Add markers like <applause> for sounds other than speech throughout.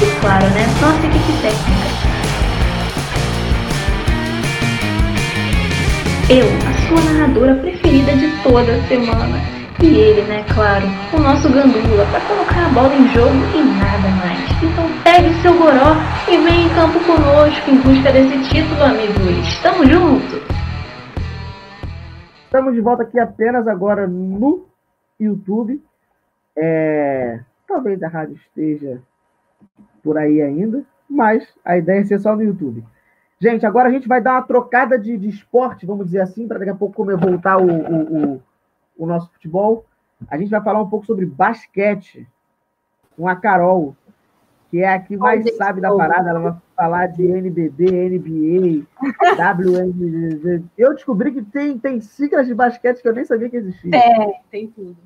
E claro, né? Nossa equipe técnica. Eu, a sua narradora preferida de toda a semana. E ele, né, claro, o nosso gandula, para colocar a bola em jogo e nada mais. Então pegue seu goró e vem em campo conosco em busca desse título, amigos. Tamo junto! Estamos de volta aqui apenas agora no YouTube. É... Talvez a rádio esteja por aí ainda, mas a ideia é ser só no YouTube. Gente, agora a gente vai dar uma trocada de, de esporte, vamos dizer assim, para daqui a pouco como voltar o, o, o, o, nosso futebol. A gente vai falar um pouco sobre basquete com a Carol, que é a que mais oh, sabe da parada. Ela vai falar de NBB, NBA, <laughs> WNBA. Eu descobri que tem, tem siglas de basquete que eu nem sabia que existia. É, tem tudo.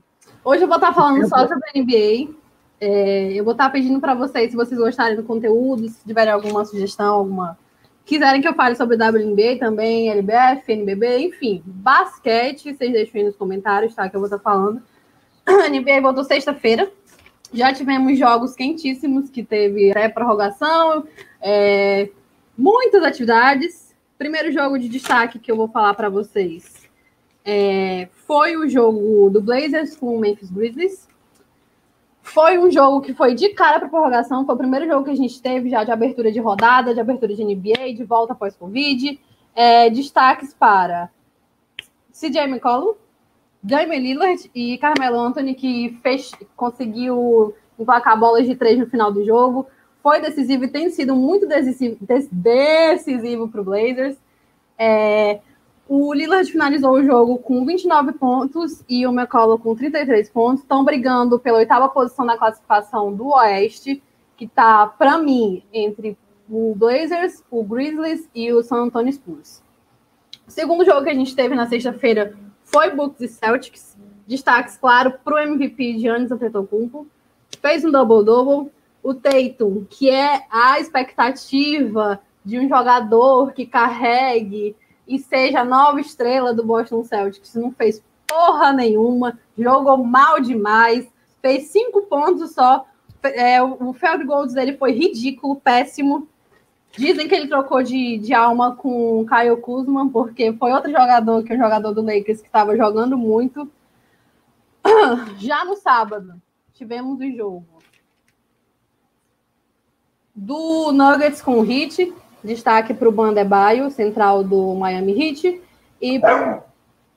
Hoje eu vou estar falando só sobre NBA, é, eu vou estar pedindo para vocês, se vocês gostarem do conteúdo, se tiverem alguma sugestão, alguma. Quiserem que eu fale sobre WNBA também, LBF, NBB, enfim, basquete, vocês deixem aí nos comentários, tá? Que eu vou estar falando. <clears throat> A NBA voltou sexta-feira. Já tivemos jogos quentíssimos, que teve pré-prorrogação, é, muitas atividades. Primeiro jogo de destaque que eu vou falar para vocês é, foi o jogo do Blazers com o Memphis Grizzlies. Foi um jogo que foi de cara para prorrogação. Foi o primeiro jogo que a gente teve já de abertura de rodada, de abertura de NBA, de volta após Covid. É, destaques para CJ McCollum, Jamie Lillard e Carmelo Anthony, que fez, conseguiu emplacar bolas de três no final do jogo. Foi decisivo e tem sido muito decisivo, decisivo para o Blazers. É, o Lillard finalizou o jogo com 29 pontos e o McCollum com 33 pontos. Estão brigando pela oitava posição na classificação do Oeste, que está, para mim, entre o Blazers, o Grizzlies e o San Antonio Spurs. O segundo jogo que a gente teve na sexta-feira foi Bucks e Celtics. Destaques, claro, para o MVP Giannis Antetokounmpo. Fez um double-double. O Tatum, que é a expectativa de um jogador que carregue e seja a nova estrela do Boston Celtics. Não fez porra nenhuma, jogou mal demais, fez cinco pontos só. É, o field goals dele foi ridículo, péssimo. Dizem que ele trocou de, de alma com o Kyle Kuzma, porque foi outro jogador que é o jogador do Lakers que estava jogando muito. <clears throat> Já no sábado, tivemos o jogo do Nuggets com o Heat, Destaque para o Bandebaio, central do Miami Heat, e para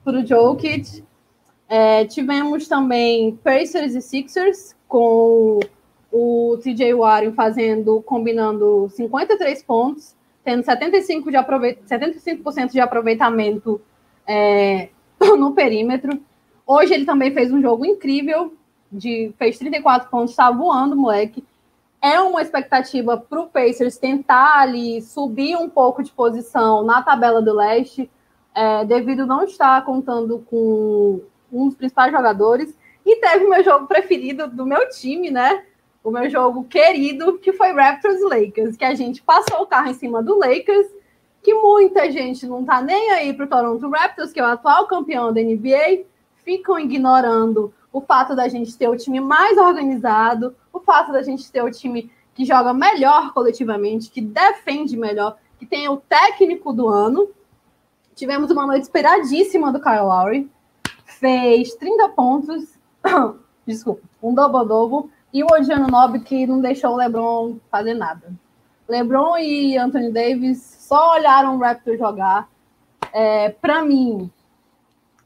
o Jokic. É, tivemos também Pacers e Sixers, com o TJ Warren fazendo, combinando 53 pontos, tendo 75%, de, aproveit 75 de aproveitamento é, no perímetro. Hoje ele também fez um jogo incrível, de, fez 34 pontos, está voando, moleque é uma expectativa para o Pacers tentar ali subir um pouco de posição na tabela do leste, é, devido não estar contando com um dos principais jogadores. E teve o meu jogo preferido do meu time, né? O meu jogo querido, que foi Raptors Lakers, que a gente passou o carro em cima do Lakers que muita gente não tá nem aí para o Toronto Raptors, que é o atual campeão da NBA, ficam ignorando o fato da gente ter o time mais organizado, o fato da gente ter o time que joga melhor coletivamente, que defende melhor, que tem o técnico do ano. Tivemos uma noite esperadíssima do Kyle Lowry. Fez 30 pontos, <coughs> desculpa, um double-double, e o Odiano Nobre que não deixou o LeBron fazer nada. LeBron e Anthony Davis só olharam o Raptor jogar. É, Para mim,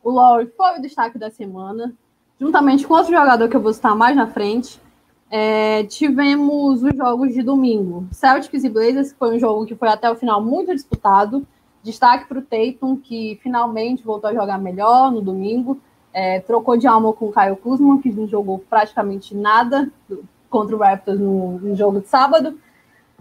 o Lowry foi o destaque da semana, juntamente com outro jogador que eu vou citar mais na frente. É, tivemos os jogos de domingo. Celtics e Blazers, que foi um jogo que foi até o final muito disputado. Destaque para o Tatum, que finalmente voltou a jogar melhor no domingo. É, trocou de alma com o Caio Kuzma, que não jogou praticamente nada contra o Raptors no, no jogo de sábado.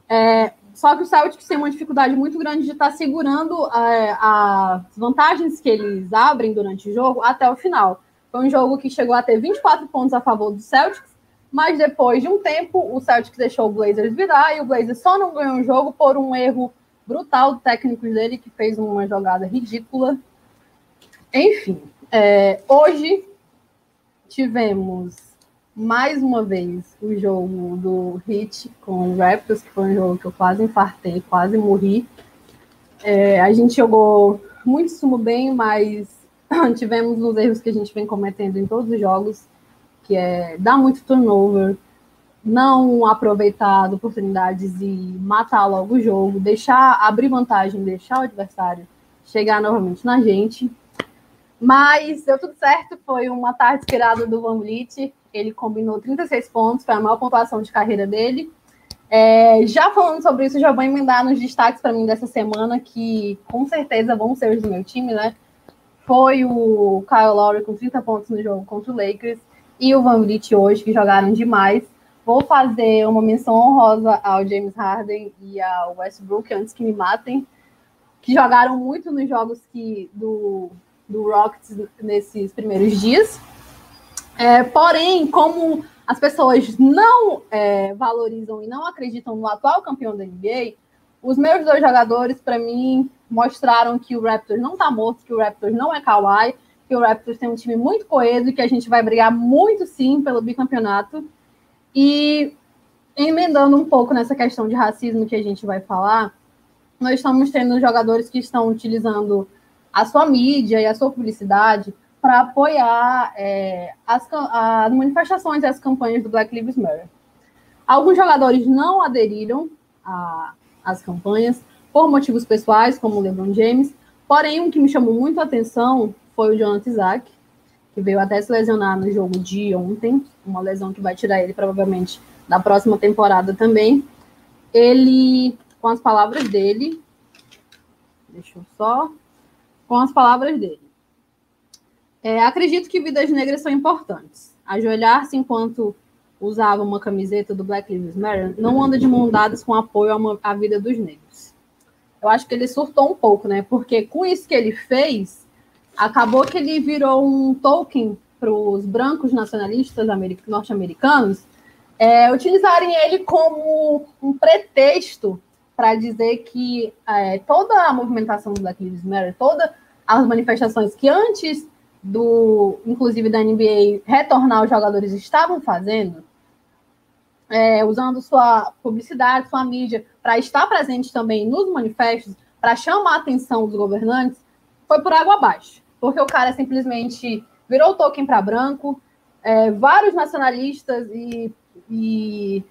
É, só que o Celtics tem uma dificuldade muito grande de estar tá segurando é, as vantagens que eles abrem durante o jogo até o final. Foi um jogo que chegou a ter 24 pontos a favor do Celtics, mas depois de um tempo o Celtics deixou o Blazers virar e o Blazers só não ganhou o jogo por um erro brutal do técnico dele, que fez uma jogada ridícula. Enfim, é, hoje tivemos mais uma vez o jogo do Hit com o Raptors, que foi um jogo que eu quase infartei, quase morri. É, a gente jogou muito sumo bem, mas <coughs> tivemos os erros que a gente vem cometendo em todos os jogos, que é dar muito turnover, não aproveitar oportunidades e matar logo o jogo, deixar abrir vantagem, deixar o adversário chegar novamente na gente. Mas deu tudo certo, foi uma tarde inspirada do Van Vliet, ele combinou 36 pontos, foi a maior pontuação de carreira dele. É, já falando sobre isso, já vou emendar nos destaques para mim dessa semana, que com certeza vão ser os do meu time, né? Foi o Kyle Lowry com 30 pontos no jogo contra o Lakers e o Van Vliet hoje, que jogaram demais. Vou fazer uma menção honrosa ao James Harden e ao Westbrook, antes que me matem, que jogaram muito nos jogos que, do, do Rockets nesses primeiros dias. É, porém, como as pessoas não é, valorizam e não acreditam no atual campeão da NBA, os meus dois jogadores, para mim, mostraram que o Raptors não está morto, que o Raptors não é Kawhi, que o Raptors tem um time muito coeso e que a gente vai brigar muito sim pelo bicampeonato. E emendando um pouco nessa questão de racismo que a gente vai falar, nós estamos tendo jogadores que estão utilizando a sua mídia e a sua publicidade para apoiar é, as, as manifestações e as campanhas do Black Lives Matter. Alguns jogadores não aderiram às campanhas por motivos pessoais, como o LeBron James, porém um que me chamou muito a atenção foi o Jonathan Isaac, que veio até se lesionar no jogo de ontem, uma lesão que vai tirar ele provavelmente da próxima temporada também. Ele, com as palavras dele, deixa eu só, com as palavras dele. É, acredito que vidas negras são importantes. Ajoelhar-se enquanto usava uma camiseta do Black Lives Matter não anda de mão dadas com apoio à vida dos negros. Eu acho que ele surtou um pouco, né? Porque com isso que ele fez, acabou que ele virou um token para os brancos nacionalistas norte-americanos é, utilizarem ele como um pretexto para dizer que é, toda a movimentação do Black Lives Matter, todas as manifestações que antes do, inclusive da NBA, retornar os jogadores estavam fazendo, é, usando sua publicidade, sua mídia, para estar presente também nos manifestos, para chamar a atenção dos governantes, foi por água abaixo. Porque o cara simplesmente virou token para branco, é, vários nacionalistas e, e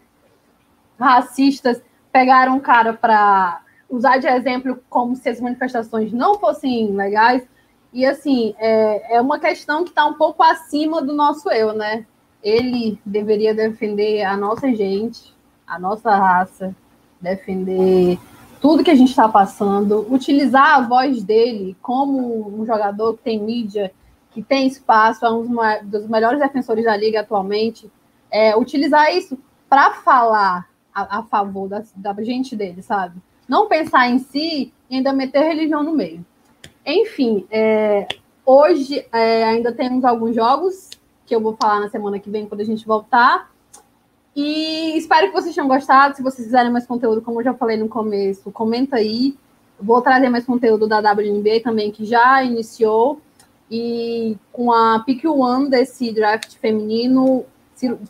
racistas pegaram o cara para usar de exemplo como se as manifestações não fossem legais. E assim, é, é uma questão que está um pouco acima do nosso eu, né? Ele deveria defender a nossa gente, a nossa raça, defender tudo que a gente está passando, utilizar a voz dele como um jogador que tem mídia, que tem espaço, é um dos melhores defensores da liga atualmente, é, utilizar isso para falar a, a favor da, da gente dele, sabe? Não pensar em si e ainda meter religião no meio. Enfim, é, hoje é, ainda temos alguns jogos que eu vou falar na semana que vem quando a gente voltar. E espero que vocês tenham gostado. Se vocês quiserem mais conteúdo, como eu já falei no começo, comenta aí. vou trazer mais conteúdo da WNBA também, que já iniciou. E com a pick one desse draft feminino,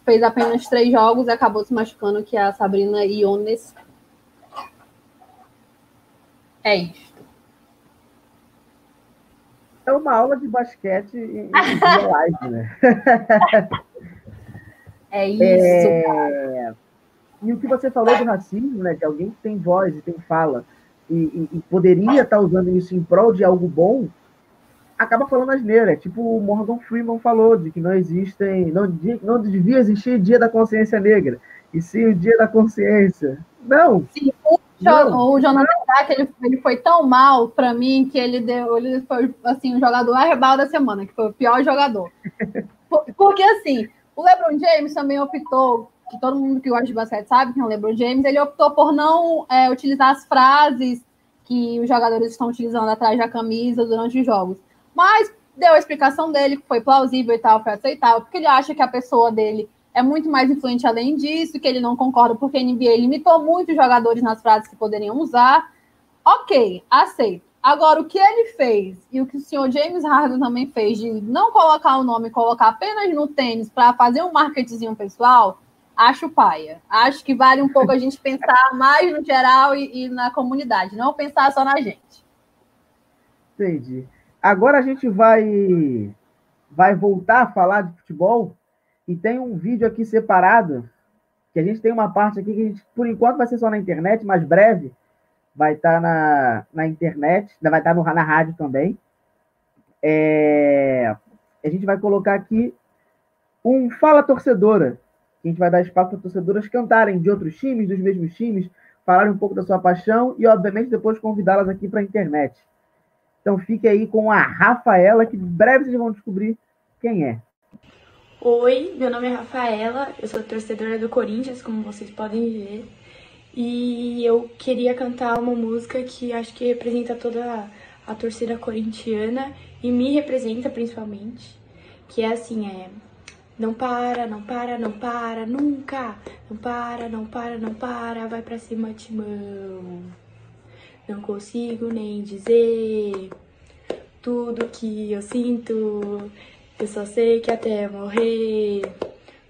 fez apenas três jogos e acabou se machucando, que é a Sabrina Iones. É isso. É uma aula de basquete em, live, né? <laughs> É isso. É... E o que você falou do racismo, né? De alguém que tem voz e tem fala e, e, e poderia estar tá usando isso em prol de algo bom, acaba falando asneira. É tipo o Morgan Freeman falou, de que não existem, não, não devia existir dia da consciência negra, e sim o dia da consciência. Não! Sim, o, não, o Jonathan Dack, ele, ele foi tão mal para mim que ele deu, ele foi assim, o jogador herbal da semana, que foi o pior jogador. <laughs> Porque assim, o LeBron James também optou que todo mundo que gosta de basquete sabe que é o LeBron James, ele optou por não é, utilizar as frases que os jogadores estão utilizando atrás da camisa durante os jogos. Mas deu a explicação dele, que foi plausível e tal, foi aceitável, porque ele acha que a pessoa dele é muito mais influente além disso, que ele não concorda porque a NBA limitou muito os jogadores nas frases que poderiam usar. Ok, aceito. Agora, o que ele fez e o que o senhor James Harden também fez de não colocar o nome, colocar apenas no tênis para fazer um marketing pessoal, acho paia. Acho que vale um pouco a gente <laughs> pensar mais no geral e, e, na comunidade, não pensar só na gente. Entendi. Agora a gente vai, vai voltar a falar de futebol e tem um vídeo aqui separado, que a gente tem uma parte aqui que gente, por enquanto, vai ser só na internet, mas breve vai estar tá na, na internet, vai estar tá na rádio também. É, a gente vai colocar aqui um Fala Torcedora, a gente vai dar espaço para torcedoras cantarem de outros times, dos mesmos times, falarem um pouco da sua paixão e, obviamente, depois convidá-las aqui para a internet. Então fique aí com a Rafaela, que breve vocês vão descobrir quem é. Oi, meu nome é Rafaela, eu sou torcedora do Corinthians, como vocês podem ver. E eu queria cantar uma música que acho que representa toda a torcida corintiana e me representa principalmente, que é assim, é não para, não para, não para, nunca. Não para, não para, não para, vai pra cima, timão. Não consigo nem dizer tudo que eu sinto. Eu só sei que até morrer,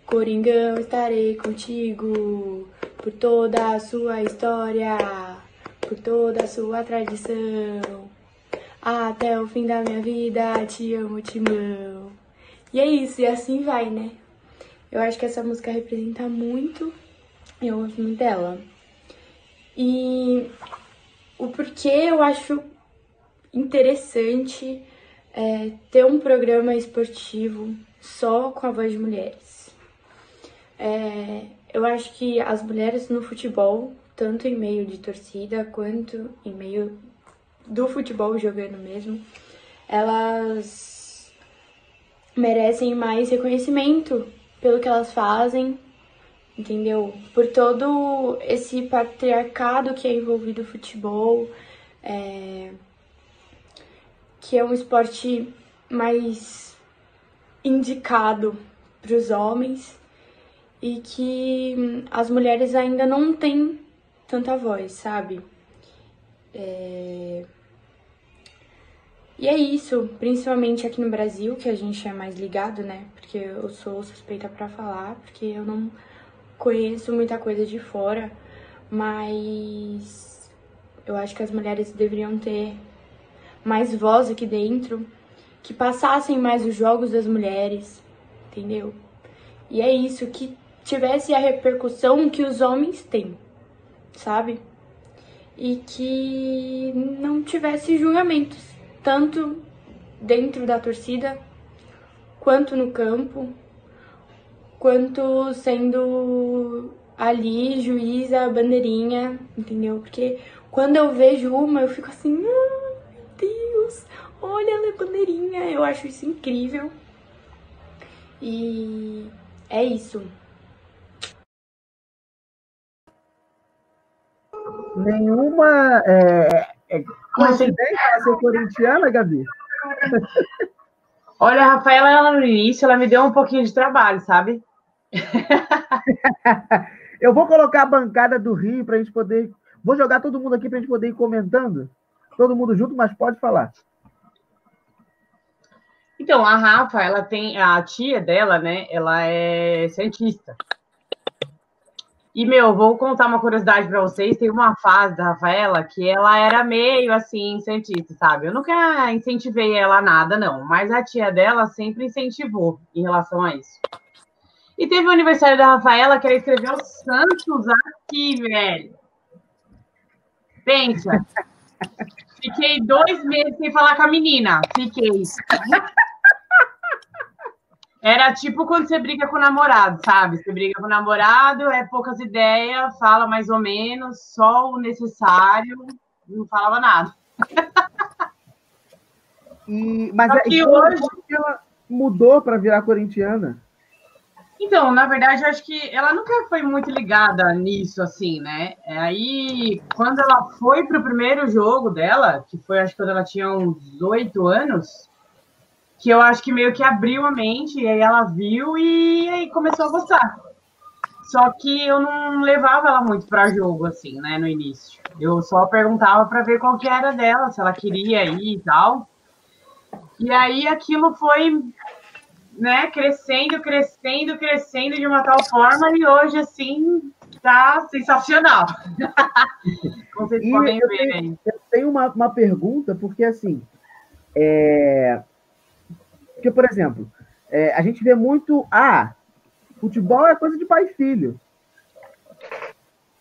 Coringão, estarei contigo por toda a sua história, por toda a sua tradição. Até o fim da minha vida, te amo, Timão. E é isso, e assim vai, né? Eu acho que essa música representa muito, eu gosto muito dela. E o porquê eu acho interessante é, ter um programa esportivo só com a voz de mulheres. É, eu acho que as mulheres no futebol, tanto em meio de torcida quanto em meio do futebol jogando mesmo, elas merecem mais reconhecimento pelo que elas fazem, entendeu? Por todo esse patriarcado que é envolvido no futebol, é... que é um esporte mais indicado para os homens e que as mulheres ainda não têm tanta voz, sabe? É... E é isso, principalmente aqui no Brasil, que a gente é mais ligado, né? Porque eu sou suspeita para falar, porque eu não conheço muita coisa de fora, mas eu acho que as mulheres deveriam ter mais voz aqui dentro, que passassem mais os jogos das mulheres, entendeu? E é isso, que tivesse a repercussão que os homens têm, sabe? E que não tivesse julgamentos tanto dentro da torcida, quanto no campo, quanto sendo ali juíza, bandeirinha, entendeu? Porque quando eu vejo uma, eu fico assim, ah, meu Deus, olha ela é bandeirinha, eu acho isso incrível. E é isso. Nenhuma é, é, coincidência ser corintiana, Gabi? <laughs> Olha, a Rafaela, ela no início, ela me deu um pouquinho de trabalho, sabe? <laughs> Eu vou colocar a bancada do Rio para a gente poder. Vou jogar todo mundo aqui para a gente poder ir comentando. todo mundo junto, mas pode falar. Então, a Rafa, ela tem. A tia dela, né? Ela é cientista. E, meu, vou contar uma curiosidade para vocês. Tem uma fase da Rafaela que ela era meio assim, cientista, sabe? Eu nunca incentivei ela a nada, não. Mas a tia dela sempre incentivou em relação a isso. E teve o aniversário da Rafaela que ela escreveu Santos aqui, velho. Pensa. <laughs> Fiquei dois meses sem falar com a menina. Fiquei. Era tipo quando você briga com o namorado, sabe? Você briga com o namorado, é poucas ideias, fala mais ou menos, só o necessário, não falava nada. E, mas é, então, hoje ela mudou para virar corintiana. Então, na verdade, eu acho que ela nunca foi muito ligada nisso, assim, né? É, aí, quando ela foi pro primeiro jogo dela, que foi, acho que quando ela tinha uns oito anos, que eu acho que meio que abriu a mente, e aí ela viu e aí começou a gostar. Só que eu não levava ela muito para jogo, assim, né, no início. Eu só perguntava para ver qual que era dela, se ela queria ir e tal. E aí aquilo foi, né, crescendo, crescendo, crescendo de uma tal forma, e hoje, assim, tá sensacional. Como <laughs> vocês e podem ver aí. Eu tenho uma, uma pergunta, porque assim, é, porque, por exemplo, é, a gente vê muito. Ah, futebol é coisa de pai e filho.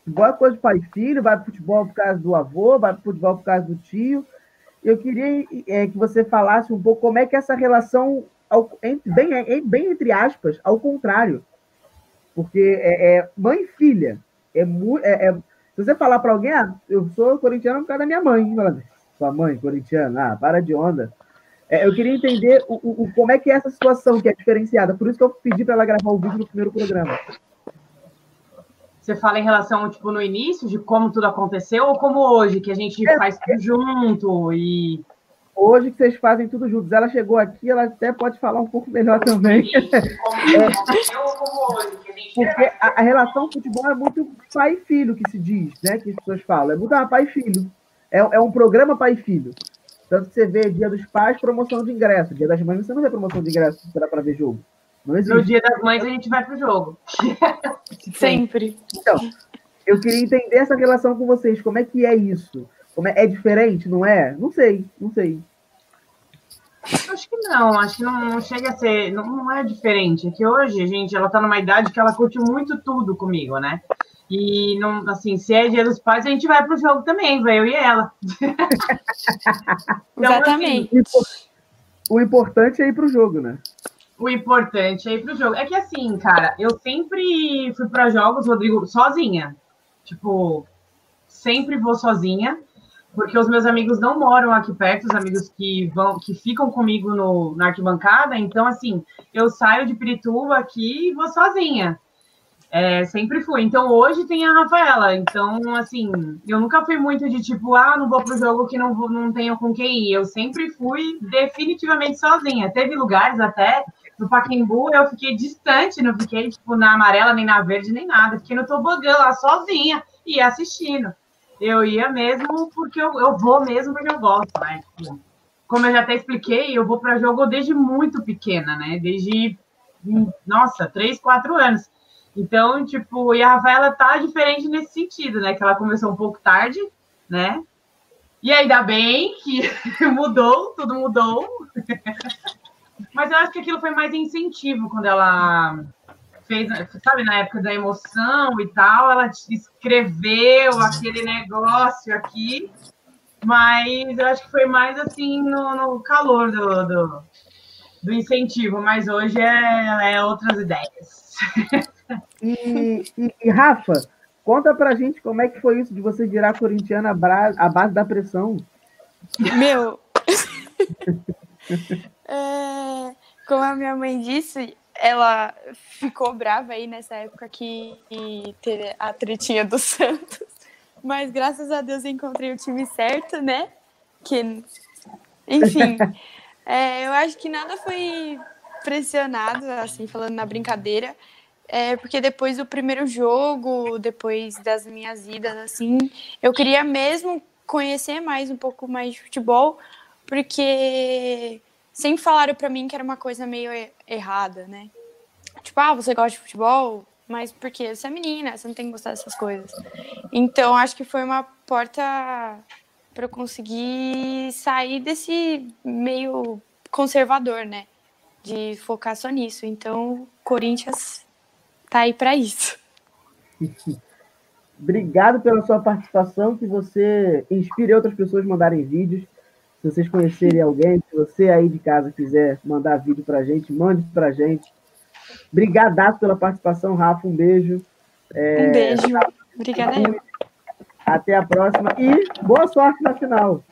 Futebol é coisa de pai e filho, vai para futebol por causa do avô, vai para futebol por causa do tio. Eu queria é, que você falasse um pouco como é que é essa relação, ao, entre, bem, é, bem entre aspas, ao contrário. Porque é, é mãe e filha. É, é, é, se você falar para alguém, ah, eu sou corintiano por causa da minha mãe. Sua mãe, corintiana, ah, para de onda. É, eu queria entender o, o, como é que é essa situação que é diferenciada. Por isso que eu pedi para ela gravar o vídeo no primeiro programa. Você fala em relação, tipo, no início, de como tudo aconteceu, ou como hoje, que a gente é, faz tudo junto e. Hoje que vocês fazem tudo juntos. Ela chegou aqui, ela até pode falar um pouco melhor também. é, porque a, a relação futebol é muito pai e filho que se diz, né? Que as pessoas falam. É muito ah, pai e filho. É, é um programa pai e filho. Tanto que você vê Dia dos Pais, promoção de ingresso. Dia das Mães, você não vê promoção de ingresso para ver jogo. No Dia das Mães, a gente vai pro jogo. <laughs> Sempre. Então, eu queria entender essa relação com vocês. Como é que é isso? Como é, é diferente, não é? Não sei, não sei. Acho que não, acho que não, não chega a ser, não, não, é diferente. É que hoje, gente, ela tá numa idade que ela curte muito tudo comigo, né? E não, assim, se é dia dos pais, a gente vai pro jogo também, vai eu e ela. <laughs> então, Exatamente. Assim, o importante é ir pro jogo, né? O importante é ir pro jogo. É que assim, cara, eu sempre fui para jogos, Rodrigo, sozinha. Tipo, sempre vou sozinha, porque os meus amigos não moram aqui perto, os amigos que vão, que ficam comigo no, na arquibancada. Então, assim, eu saio de Pirituba aqui e vou sozinha. É, sempre fui. Então hoje tem a Rafaela. Então, assim, eu nunca fui muito de tipo, ah, não vou pro jogo que não, não tenho com quem ir. Eu sempre fui definitivamente sozinha. Teve lugares até no Paquembu, eu fiquei distante, não fiquei tipo na amarela, nem na verde, nem nada. Fiquei no tobogã lá sozinha e assistindo. Eu ia mesmo porque eu, eu vou mesmo porque eu gosto, né? Como eu já até expliquei, eu vou para jogo desde muito pequena, né? Desde, nossa, três, quatro anos. Então, tipo, e a Rafaela tá diferente nesse sentido, né? Que ela começou um pouco tarde, né? E ainda bem que <laughs> mudou, tudo mudou. <laughs> Mas eu acho que aquilo foi mais incentivo quando ela fez, sabe, na época da emoção e tal, ela escreveu aquele negócio aqui. Mas eu acho que foi mais assim no, no calor do, do, do, incentivo, mas hoje é, é outras ideias. <laughs> E, e, e, Rafa, conta pra gente como é que foi isso de você virar corintiana à base da pressão. Meu. <laughs> é, como a minha mãe disse, ela ficou brava aí nessa época que teve a tretinha do <laughs> Santos. Mas graças a Deus encontrei o time certo, né? Que, enfim, <laughs> é, eu acho que nada foi pressionado, assim, falando na brincadeira. É porque depois do primeiro jogo, depois das minhas idas, assim, eu queria mesmo conhecer mais um pouco mais de futebol, porque sempre falaram para mim que era uma coisa meio errada, né? Tipo, ah, você gosta de futebol, mas porque você é menina, você não tem que gostar dessas coisas. Então, acho que foi uma porta para eu conseguir sair desse meio conservador, né? De focar só nisso. Então, Corinthians tá aí para isso. <laughs> Obrigado pela sua participação, que você inspire outras pessoas a mandarem vídeos. Se vocês conhecerem alguém, se você aí de casa quiser mandar vídeo pra gente, mande pra gente. Obrigadaço pela participação, Rafa. Um beijo. É... Um beijo. Obrigada. Até a próxima e boa sorte na final.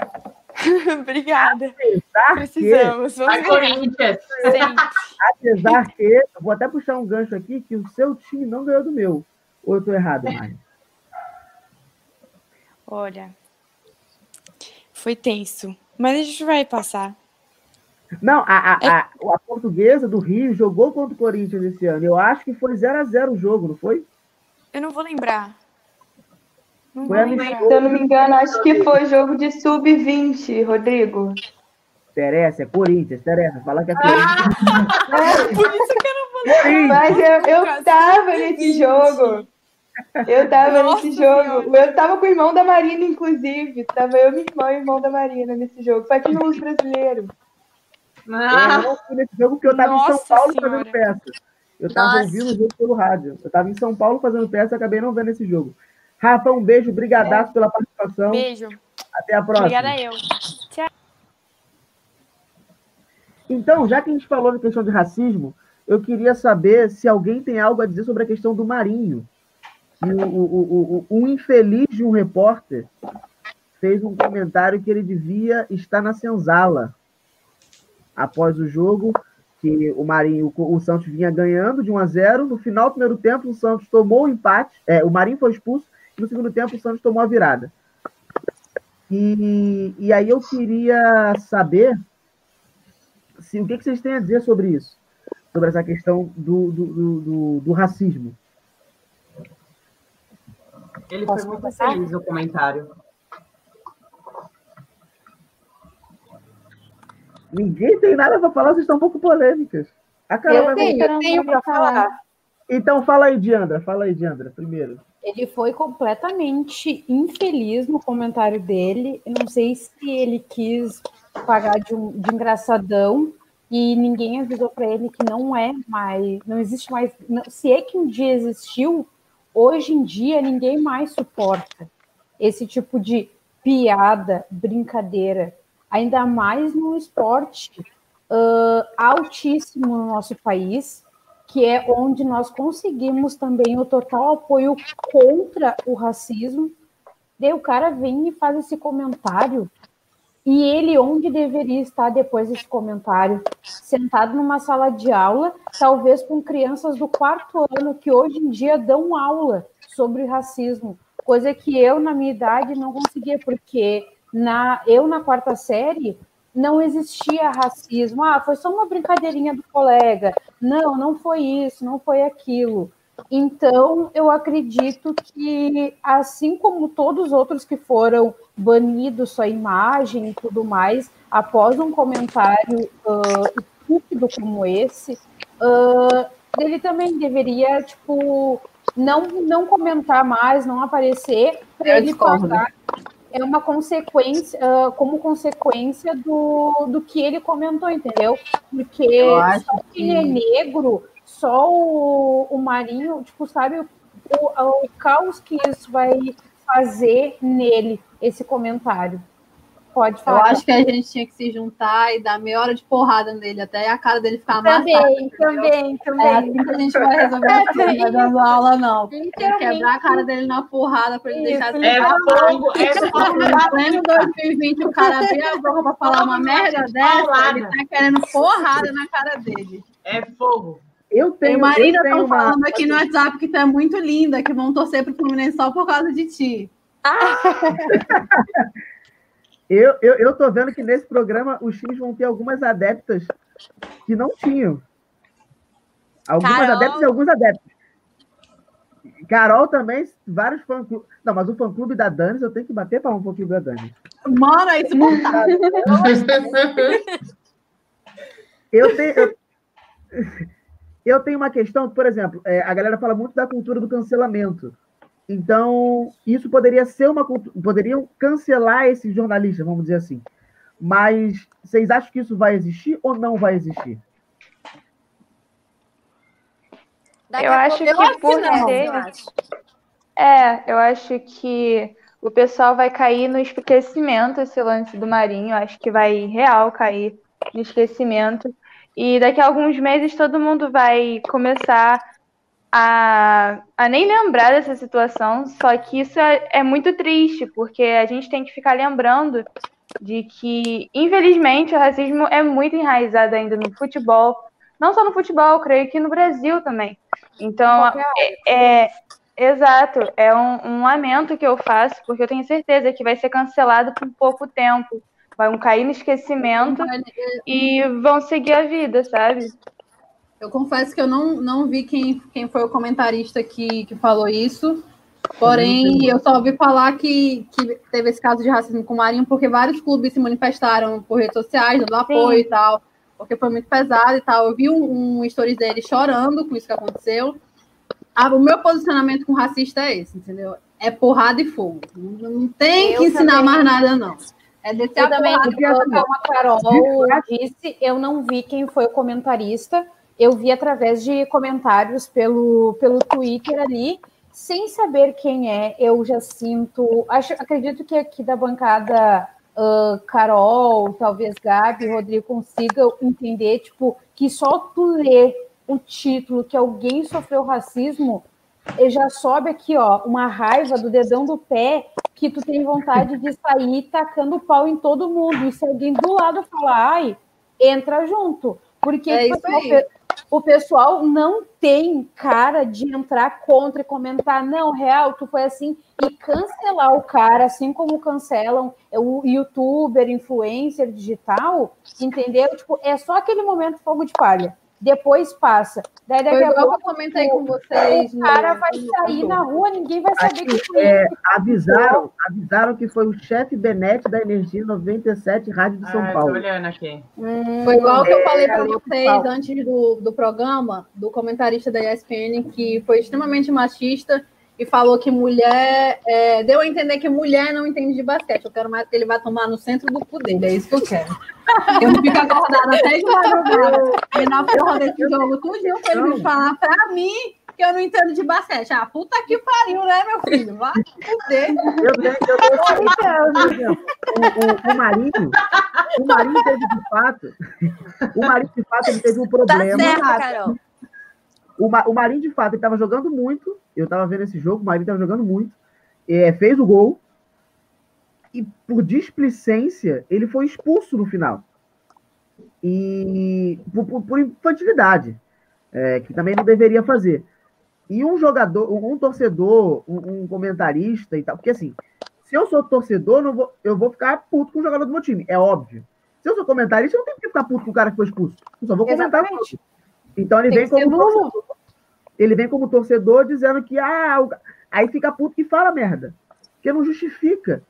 <laughs> Obrigada. Apesar Precisamos. Que, Corinthians. Apesar que, vou até puxar um gancho aqui, que o seu time não ganhou do meu. Ou eu estou errado, Mari? Olha, foi tenso, mas a gente vai passar. Não, a, a, é... a, a, portuguesa do Rio jogou contra o Corinthians esse ano. Eu acho que foi 0 a 0 o jogo, não foi? Eu não vou lembrar. Lembrar. Se eu não me engano, acho que foi jogo de sub-20, Rodrigo. Interessa, é Corinthians, interessa. Fala que é Corinthians. Ah, <laughs> por isso que eu não lembrar. Mas eu, eu tava nesse jogo. Eu tava Nossa nesse jogo. Senhora. Eu tava com o irmão da Marina, inclusive. Tava eu, minha irmã e o irmão da Marina nesse jogo. Foi aqui no Luz Brasileiro. Ah. Eu não fui nesse jogo porque eu tava Nossa em São Paulo senhora. fazendo peça. Eu tava Nossa. ouvindo o jogo pelo rádio. Eu tava em São Paulo fazendo peça e acabei não vendo esse jogo. Rafa, um beijo, brigadaço pela participação. Beijo. Até a próxima. Obrigada eu. Tchau. Então, já que a gente falou na questão de racismo, eu queria saber se alguém tem algo a dizer sobre a questão do Marinho. Que o, o, o, o infeliz de um repórter fez um comentário que ele devia estar na senzala após o jogo, que o Marinho, o Santos vinha ganhando de 1 a 0 No final do primeiro tempo, o Santos tomou o empate, é, o Marinho foi expulso, no segundo tempo o Santos tomou a virada. E, e aí eu queria saber se, o que, que vocês têm a dizer sobre isso, sobre essa questão do, do, do, do racismo. Ele Posso foi muito feliz no comentário. Ninguém tem nada para falar, vocês estão um pouco polêmicas. A Carol eu tenho, eu tenho para falar. Então fala aí, Diandra. Fala aí, Diandra, primeiro. Ele foi completamente infeliz no comentário dele. Eu não sei se ele quis pagar de, um, de engraçadão e ninguém avisou para ele que não é mais, não existe mais. Não, se é que um dia existiu, hoje em dia ninguém mais suporta esse tipo de piada, brincadeira ainda mais no esporte uh, altíssimo no nosso país, que é onde nós conseguimos também o total apoio contra o racismo. Daí o cara vem e faz esse comentário, e ele onde deveria estar depois desse comentário? Sentado numa sala de aula, talvez com crianças do quarto ano que hoje em dia dão aula sobre racismo, coisa que eu, na minha idade, não conseguia, porque na eu na quarta série não existia racismo. Ah, foi só uma brincadeirinha do colega. Não, não foi isso, não foi aquilo. Então, eu acredito que, assim como todos os outros que foram banidos sua imagem e tudo mais, após um comentário uh, estúpido como esse, uh, ele também deveria, tipo, não, não comentar mais, não aparecer, para ele pagar é uma consequência, uh, como consequência do, do que ele comentou, entendeu? Porque só que ele é negro, só o, o Marinho, tipo, sabe o, o, o caos que isso vai fazer nele, esse comentário. Pode falar. Eu acho que a gente tinha que se juntar e dar meia hora de porrada nele, até a cara dele ficar também, amassada. Também, também, É assim que a gente vai resolver as coisas, não dando aula, não. Tem que quebrar a cara dele na porrada para ele deixar de É fogo, é fogo. Em pleno 2020, o cara abrir a boca para falar uma merda dessa, ele tá querendo porrada na cara dele. É fogo. Eu tenho. Marina estão uma... falando aqui no WhatsApp que tu é muito linda, que vão torcer pro Fluminense só por causa de ti. Ah! <laughs> Eu, eu, eu tô vendo que nesse programa os times vão ter algumas adeptas que não tinham. Algumas Carol... adeptas e alguns adeptos. Carol também, vários fã-clubes. Não, mas o fã-clube da Dani, eu tenho que bater para um fã-clube da Dani. Mano, é insuportável. eu tenho. Eu, eu tenho uma questão, por exemplo, é, a galera fala muito da cultura do cancelamento. Então, isso poderia ser uma poderiam cancelar esses jornalistas, vamos dizer assim. Mas vocês acham que isso vai existir ou não vai existir? Daqui eu acho que por ser... É, eu acho que o pessoal vai cair no esquecimento esse lance do Marinho. Eu acho que vai real cair no esquecimento. E daqui a alguns meses todo mundo vai começar a, a nem lembrar dessa situação. Só que isso é, é muito triste, porque a gente tem que ficar lembrando de que, infelizmente, o racismo é muito enraizado ainda no futebol. Não só no futebol, creio que no Brasil também. Então, é, é, exato, é um, um lamento que eu faço, porque eu tenho certeza que vai ser cancelado por pouco tempo. Vão cair no esquecimento e vão seguir a vida, sabe? Eu confesso que eu não, não vi quem, quem foi o comentarista que, que falou isso. Porém, eu só ouvi falar que, que teve esse caso de racismo com o Marinho, porque vários clubes se manifestaram por redes sociais, dando apoio Sim. e tal porque foi muito pesado e tal. Eu vi um, um stories dele chorando com isso que aconteceu. Ah, o meu posicionamento com racista é esse, entendeu? É porrada e fogo. Não, não tem eu que ensinar mais nada, não. É descer eu também, a Carol disse, eu não vi quem foi o comentarista, eu vi através de comentários pelo, pelo Twitter ali, sem saber quem é, eu já sinto. Acho, acredito que aqui da bancada uh, Carol, talvez Gabi, Rodrigo consigam entender, tipo, que só tu ler o título que alguém sofreu racismo, e já sobe aqui, ó, uma raiva do dedão do pé que tu tem vontade de sair tacando pau em todo mundo. E se alguém do lado falar, ai, entra junto. Porque é tipo, assim, o pessoal não tem cara de entrar contra e comentar, não, real, tu foi assim, e cancelar o cara, assim como cancelam o youtuber, influencer digital, entendeu? Tipo, é só aquele momento fogo de palha depois passa. Daí daqui a pouco eu comentei com vocês. O cara vai sair na rua, ninguém vai saber que foi. É, avisaram, avisaram que foi o chefe Benete da Energia 97 Rádio de São ah, Paulo. olhando aqui. Hum, foi igual que eu falei para vocês antes do, do programa, do comentarista da ESPN, que foi extremamente machista e falou que mulher. É, deu a entender que mulher não entende de basquete. Eu quero mais que ele vá tomar no centro do poder. É isso que eu quero. Eu não fico acordada até de madrugada. E na porra desse jogo, tudo pra ele me falar pra mim que eu não entendo de basquete. Ah, puta que pariu, né, meu filho? Vai poder. Eu tenho, eu tenho o, o, o Marinho, o Marinho teve de fato. O Marinho, de fato, ele teve um tá problema. Tá certo, Carol. O, o Marinho, de fato, ele estava jogando muito. Eu estava vendo esse jogo, o Marinho estava jogando muito. É, fez o gol. E por displicência, ele foi expulso no final. E por, por, por infantilidade, é, que também não deveria fazer. E um jogador, um, um torcedor, um, um, comentarista e tal, porque assim, se eu sou torcedor, não vou, eu vou ficar puto com o jogador do meu time, é óbvio. Se eu sou comentarista, eu não tenho que ficar puto com o cara que foi expulso. Eu só vou comentar. Exatamente. Então ele vem como torcedor, ele vem como torcedor dizendo que ah, o... aí fica puto que fala merda. Porque não justifica.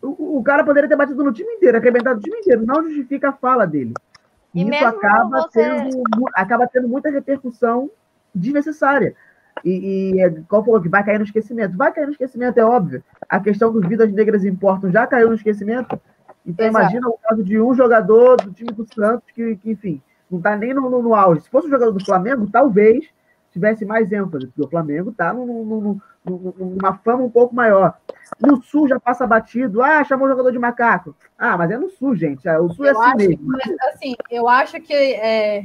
O, o, cara poderia ter batido no time inteiro, arrebentado o time inteiro, não justifica a fala dele. E isso acaba, você... tendo, acaba tendo muita repercussão desnecessária. E, e é, qual falou que vai cair no esquecimento? Vai cair no esquecimento, é óbvio. A questão dos vidas negras importam já caiu no esquecimento. Então Exato. imagina o caso de um jogador do time do Santos que, que enfim, não está nem no, no, no, auge. Se fosse um jogador do Flamengo, talvez tivesse mais ênfase, porque o Flamengo está numa fama um pouco maior. No Sul já passa batido. Ah, chamou o jogador de macaco. Ah, mas é no Sul, gente. O Sul é eu é assim mesmo. Mas, assim, eu acho que é,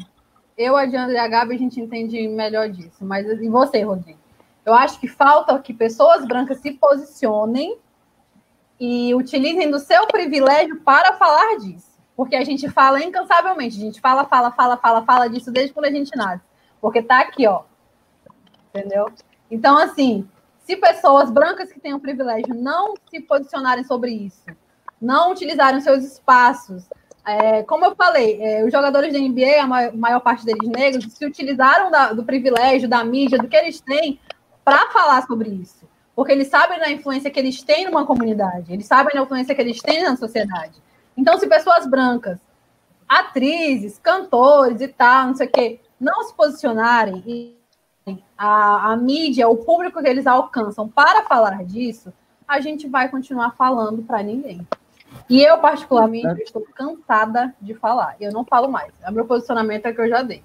eu, a Diana e a Gabi, a gente entende melhor disso. Mas e você, Rodrigo? Eu acho que falta que pessoas brancas se posicionem e utilizem do seu privilégio para falar disso. Porque a gente fala incansavelmente, a gente fala, fala, fala, fala, fala disso desde quando a gente nasce. Porque tá aqui, ó. Entendeu? Então, assim, se pessoas brancas que têm o privilégio não se posicionarem sobre isso, não utilizarem seus espaços, é, como eu falei, é, os jogadores da NBA, a maior, maior parte deles negros, se utilizaram da, do privilégio, da mídia, do que eles têm, para falar sobre isso. Porque eles sabem da influência que eles têm numa comunidade, eles sabem da influência que eles têm na sociedade. Então, se pessoas brancas, atrizes, cantores e tal, não sei o quê, não se posicionarem e a, a mídia, o público que eles alcançam para falar disso, a gente vai continuar falando para ninguém. E eu, particularmente, estou cansada de falar. Eu não falo mais. O meu posicionamento é que eu já dei.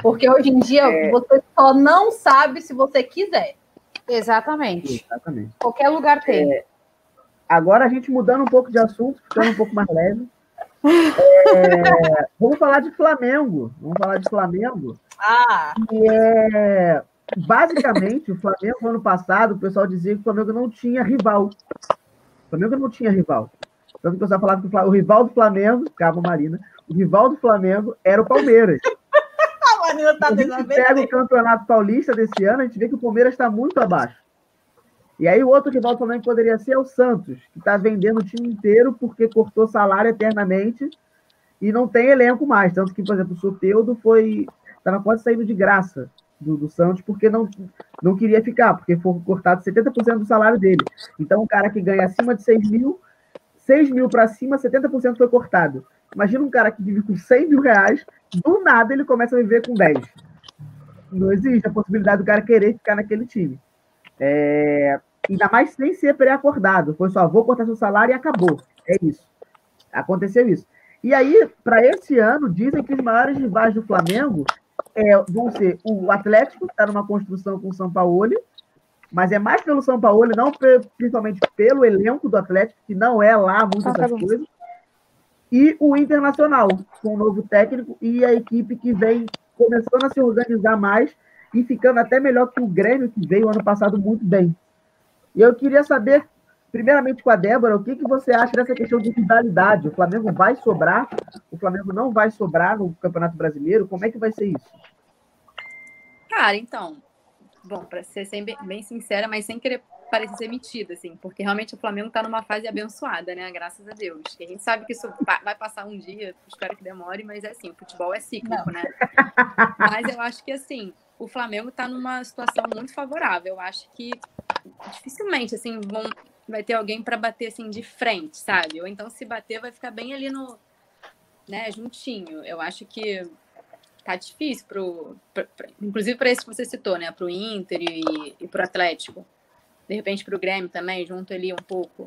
Porque hoje em dia é... você só não sabe se você quiser. Exatamente. Exatamente. Qualquer lugar tem. É... Agora a gente mudando um pouco de assunto, ficando um pouco mais leve. É... Vamos falar de Flamengo. Vamos falar de Flamengo. Ah! É... Basicamente, o Flamengo, no ano passado, o pessoal dizia que o Flamengo não tinha rival. O Flamengo não tinha rival. Tanto que o pessoal falava que o rival do Flamengo, Cabo Marina, o rival do Flamengo era o Palmeiras. <laughs> a Marina tá a gente pega o Campeonato Paulista desse ano, a gente vê que o Palmeiras está muito abaixo. E aí o outro rival do Flamengo poderia ser o Santos, que está vendendo o time inteiro porque cortou salário eternamente e não tem elenco mais. Tanto que, por exemplo, o Soteudo foi. Estava quase saindo de graça do, do, Santos porque não, não queria ficar, porque foi cortado 70% do salário dele. Então, um cara que ganha acima de 6 mil 6 mil para cima, 70% foi cortado. Imagina um cara que vive com 100 mil reais, do nada ele começa a viver com 10. Não existe a possibilidade do cara querer ficar naquele time. É... Ainda mais sem ser pré-acordado. Foi só, vou cortar seu salário e acabou. É isso. Aconteceu isso. E aí, para esse ano, dizem que os maiores rivais do Flamengo é, vão ser o Atlético, que está numa construção com o São Paulo, mas é mais pelo São Paulo, não principalmente pelo elenco do Atlético, que não é lá muitas ah, tá coisas, e o Internacional, com o novo técnico e a equipe que vem começando a se organizar mais e ficando até melhor que o Grêmio, que veio ano passado muito bem. E eu queria saber, primeiramente com a Débora, o que, que você acha dessa questão de rivalidade? O Flamengo vai sobrar? O Flamengo não vai sobrar no Campeonato Brasileiro? Como é que vai ser isso? Cara, então, bom, para ser bem, bem, sincera, mas sem querer parecer ser metida, assim, porque realmente o Flamengo está numa fase abençoada, né? Graças a Deus. Que a gente sabe que isso vai passar um dia, espero que demore, mas é assim, o futebol é cíclico, Não. né? Mas eu acho que assim, o Flamengo está numa situação muito favorável. Eu acho que dificilmente assim vão, vai ter alguém para bater assim de frente, sabe? Ou então se bater vai ficar bem ali no, né, juntinho. Eu acho que tá difícil pro, pra, pra, inclusive para esse que você citou, né, para o Inter e, e para o Atlético. De repente para o Grêmio também, junto ali um pouco.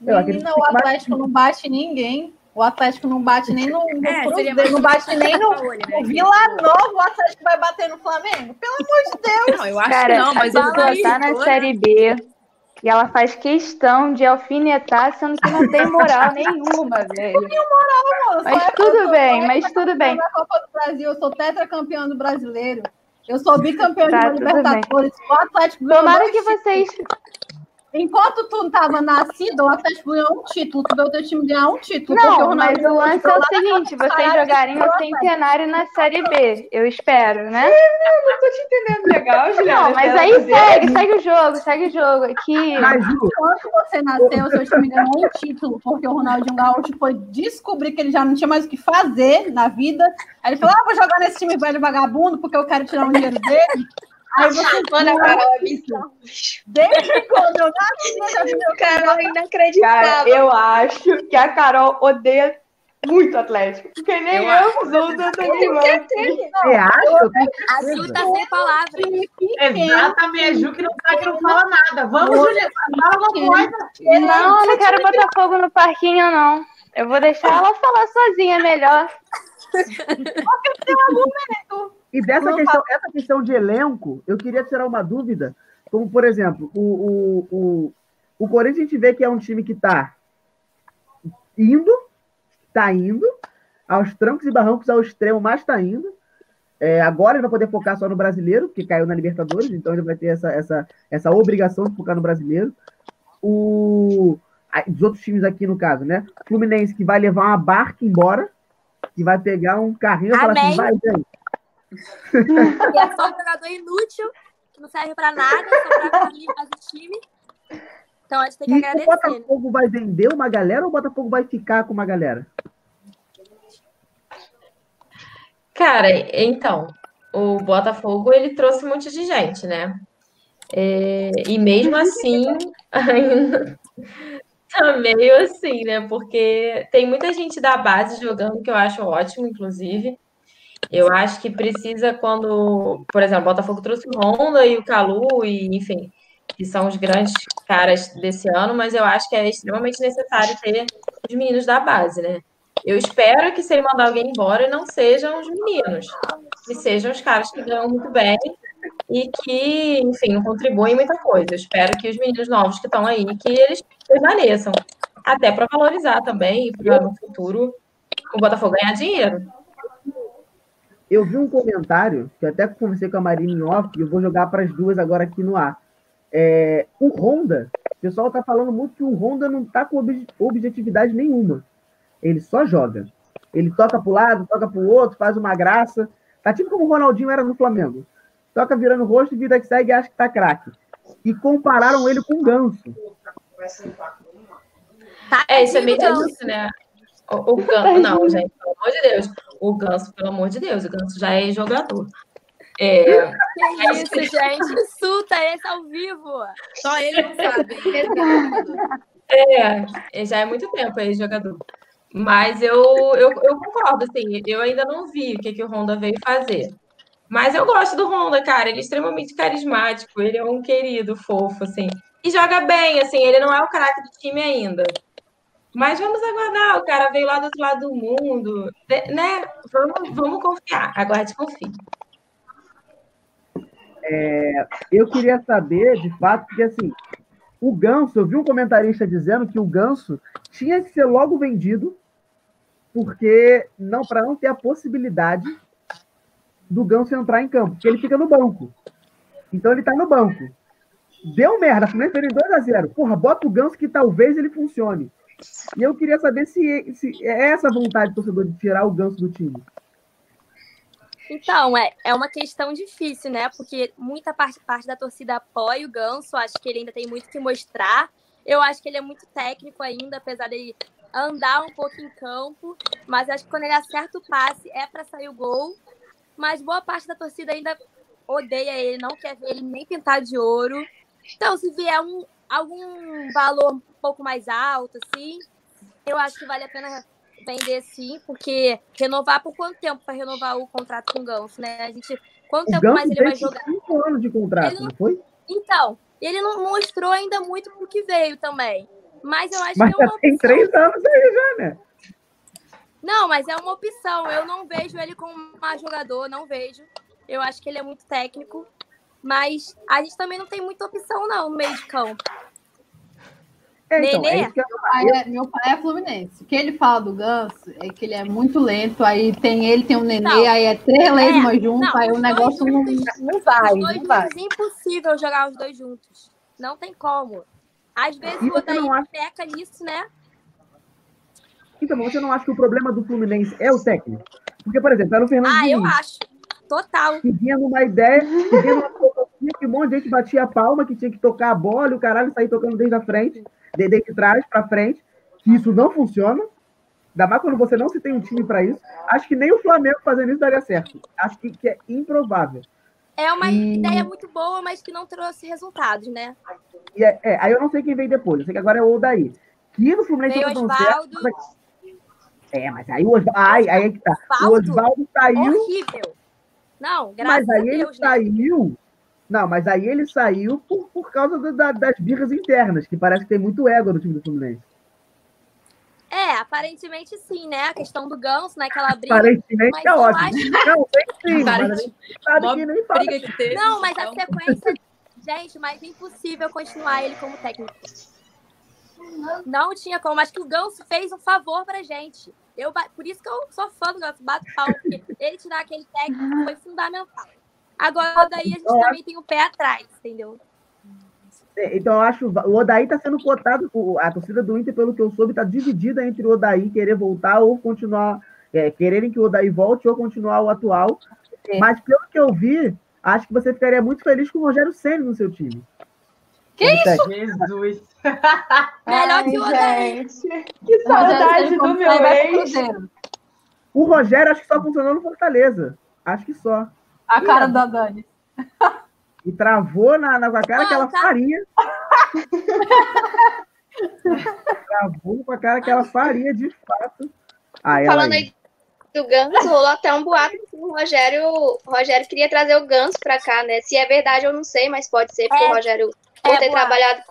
Menina, o Atlético não bate ninguém. O Atlético não bate nem no, no <laughs> é, Cruzeiro, não bate nem no, né? no Vila Nova, o Atlético vai bater no Flamengo? Pelo amor de Deus! Não, eu acho Cara, que não, mas Bala tá na Série B. E ela faz questão de alfinetar, sendo que não tem moral nenhuma, velho. Não tenho moral, moço. Mas tudo bem, mas tudo bem. Na Copa do Brasil, eu sou tetracampeão do brasileiro. Eu sou bicampeão tá, de Libertadores. O Atlético Tomara que vocês Enquanto tu estava nascido, o Atlético ganhou um título, tu deu teu time ganhar um título. Não, o mas o lance é o seguinte, vocês jogarem o centenário na Série B, eu espero, né? Não, não tô te entendendo legal, Juliana. Não, mas aí segue, segue o jogo, segue o jogo. Aqui... Mas, enquanto você nasceu, o seu time ganhou um título, porque o Ronaldinho Gaúcho foi descobrir que ele já não tinha mais o que fazer na vida. Aí ele falou, ah, vou jogar nesse time velho vagabundo, porque eu quero tirar um dinheiro dele. Aí você Ana Carol é Desde quando eu nasci, eu Carol é inacreditável. Cara, eu acho que a Carol odeia muito Atlético. Porque nem eu, eu os outros estão animando. Você acha? A Ju tá sem palavras. Exatamente, a Ju que não, tá, que não fala nada. Vamos, Juliana, fala alguma coisa. Não, eu não quero botar fogo no parquinho, não. Eu vou deixar ela falar sozinha melhor. Porque tem um argumento. E dessa questão, essa questão de elenco, eu queria tirar uma dúvida, como por exemplo, o, o, o, o Corinthians a gente vê que é um time que está indo, está indo, aos trancos e barrancos ao extremo, mas está indo. É, agora ele vai poder focar só no brasileiro, que caiu na Libertadores, então ele vai ter essa, essa, essa obrigação de focar no brasileiro. O, os outros times aqui, no caso, né? Fluminense, que vai levar uma barca embora, que vai pegar um carrinho e falar assim: vai, gente e é só um jogador inútil, que não serve pra nada, só pra fazer o time. Então a gente tem que e agradecer. O Botafogo vai vender uma galera ou o Botafogo vai ficar com uma galera? Cara, então, o Botafogo ele trouxe um monte de gente, né? É, e mesmo assim, <laughs> ainda tá meio assim, né? Porque tem muita gente da base jogando, que eu acho ótimo, inclusive. Eu acho que precisa quando, por exemplo, o Botafogo trouxe o Honda e o Calu, e enfim, que são os grandes caras desse ano, mas eu acho que é extremamente necessário ter os meninos da base, né? Eu espero que se ele mandar alguém embora, não sejam os meninos, que sejam os caras que ganham muito bem e que, enfim, contribuem muita coisa. Eu espero que os meninos novos que estão aí, que eles permaneçam, até para valorizar também, para no futuro o Botafogo ganhar dinheiro. Eu vi um comentário, que até conversei com a Marina em off, e eu vou jogar para as duas agora aqui no ar. É, o Honda, o pessoal está falando muito que o Honda não está com objetividade nenhuma. Ele só joga. Ele toca para o lado, toca para o outro, faz uma graça. Tá tipo como o Ronaldinho era no Flamengo. Toca virando o rosto, vida que segue e acha que tá craque. E compararam ele com o Ganso. É, isso é meio disso, né? O, o Ganso, não, gente, pelo amor de Deus. O Ganso, pelo amor de Deus, o Ganso já é jogador. É... Que isso, gente? Insulta esse ao vivo. Só ele não sabe. <laughs> É, já é muito tempo aí, jogador. Mas eu, eu, eu concordo, assim, eu ainda não vi o que, que o Honda veio fazer. Mas eu gosto do Honda, cara. Ele é extremamente carismático, ele é um querido, fofo, assim. E joga bem, assim, ele não é o craque do time ainda. Mas vamos aguardar, o cara veio lá do outro lado do mundo, né? Vamos, vamos confiar, aguarde confie. É, eu queria saber, de fato, porque assim, o Ganso, eu vi um comentarista dizendo que o Ganso tinha que ser logo vendido, porque não para não ter a possibilidade do Ganso entrar em campo, porque ele fica no banco. Então ele tá no banco. Deu merda, primeiro perdeu 2 a 0 Porra, bota o Ganso que talvez ele funcione. E eu queria saber se, se é essa vontade do torcedor de tirar o Ganso do time. Então, é, é uma questão difícil, né? Porque muita parte, parte da torcida apoia o Ganso, acho que ele ainda tem muito que mostrar. Eu acho que ele é muito técnico ainda, apesar de andar um pouco em campo, mas acho que quando ele acerta o passe é para sair o gol. Mas boa parte da torcida ainda odeia ele, não quer ver ele nem pintar de ouro. Então, se vier um, algum valor um pouco mais alto, assim, eu acho que vale a pena vender sim, porque renovar por quanto tempo para renovar o contrato com o Ganso, né? A gente, quanto o tempo Ganso mais ele vai jogar? Cinco anos de contrato, não, não, foi? Então, ele não mostrou ainda muito pro que veio também. Mas eu acho mas que é uma tem três anos aí já, né? Não, mas é uma opção. Eu não vejo ele como um jogador, não vejo. Eu acho que ele é muito técnico. Mas a gente também não tem muita opção, não, no meio de campo. É, então, é meu, pai é, meu pai é Fluminense. O que ele fala do Ganso é que ele é muito lento, aí tem ele, tem o um Nenê, não, aí é três lesmas é, juntos, aí o negócio não, não vai. Dois não vai. É impossível jogar os dois juntos. Não tem como. Às vezes o Odaí acha... peca nisso, né? Então, você não acha que o problema do Fluminense é o técnico? Porque, por exemplo, era o Fernando Ah, eu acho. Total. Que vinha numa ideia, que vinha numa que um monte de gente batia a palma, que tinha que tocar a bola e o caralho sair tocando desde a frente de, de trás para frente, que isso não funciona. Ainda mais quando você não se tem um time para isso. Acho que nem o Flamengo fazendo isso daria certo. Acho que, que é improvável. É uma e... ideia muito boa, mas que não trouxe resultados, né? E é, é, aí eu não sei quem veio depois. Eu sei que agora é o Odaí. Que no Fluminense veio não Osvaldo... certo. É, mas aí o Osvaldo. Ai, aí é que tá. O Osvaldo saiu. Horrível. Não, graças mas aí a Deus, ele né? saiu não, mas aí ele saiu por, por causa do, da, das birras internas, que parece que tem muito ego no time do Fluminense. É, aparentemente sim, né? A questão do Ganso, né? Aquela briga. Aparentemente é ótimo. Acho... Não, tem sim, mas a gente sabe que nem fala. Que teve, não, mas a sequência. gente, mas é impossível continuar ele como técnico. Não tinha como. Acho que o Ganso fez um favor pra gente. Eu, por isso que eu sou fã do Ganso, bato palma, porque ele tirar aquele técnico foi fundamental. Agora, daí a gente eu também acho... tem o pé atrás, entendeu? É, então, eu acho o Odaí está sendo cotado, a torcida do Inter, pelo que eu soube, está dividida entre o Odaí querer voltar ou continuar, é, quererem que o Odaí volte ou continuar o atual. Sim. Mas, pelo que eu vi, acho que você ficaria muito feliz com o Rogério Senna no seu time. Que isso? Jesus! <laughs> Melhor que o Odaí. Que saudade do meu ex. O Rogério acho que só funcionou no Fortaleza. Acho que só. A cara da Dani. e travou na, na com a cara que ela tá. faria. <laughs> travou com a cara que ela faria de fato. Ah, Falando aí do Ganso, rolou até um boato que o Rogério, o Rogério queria trazer o Ganso para cá, né? Se é verdade, eu não sei, mas pode ser, porque é, o Rogério, por é, ter boa. trabalhado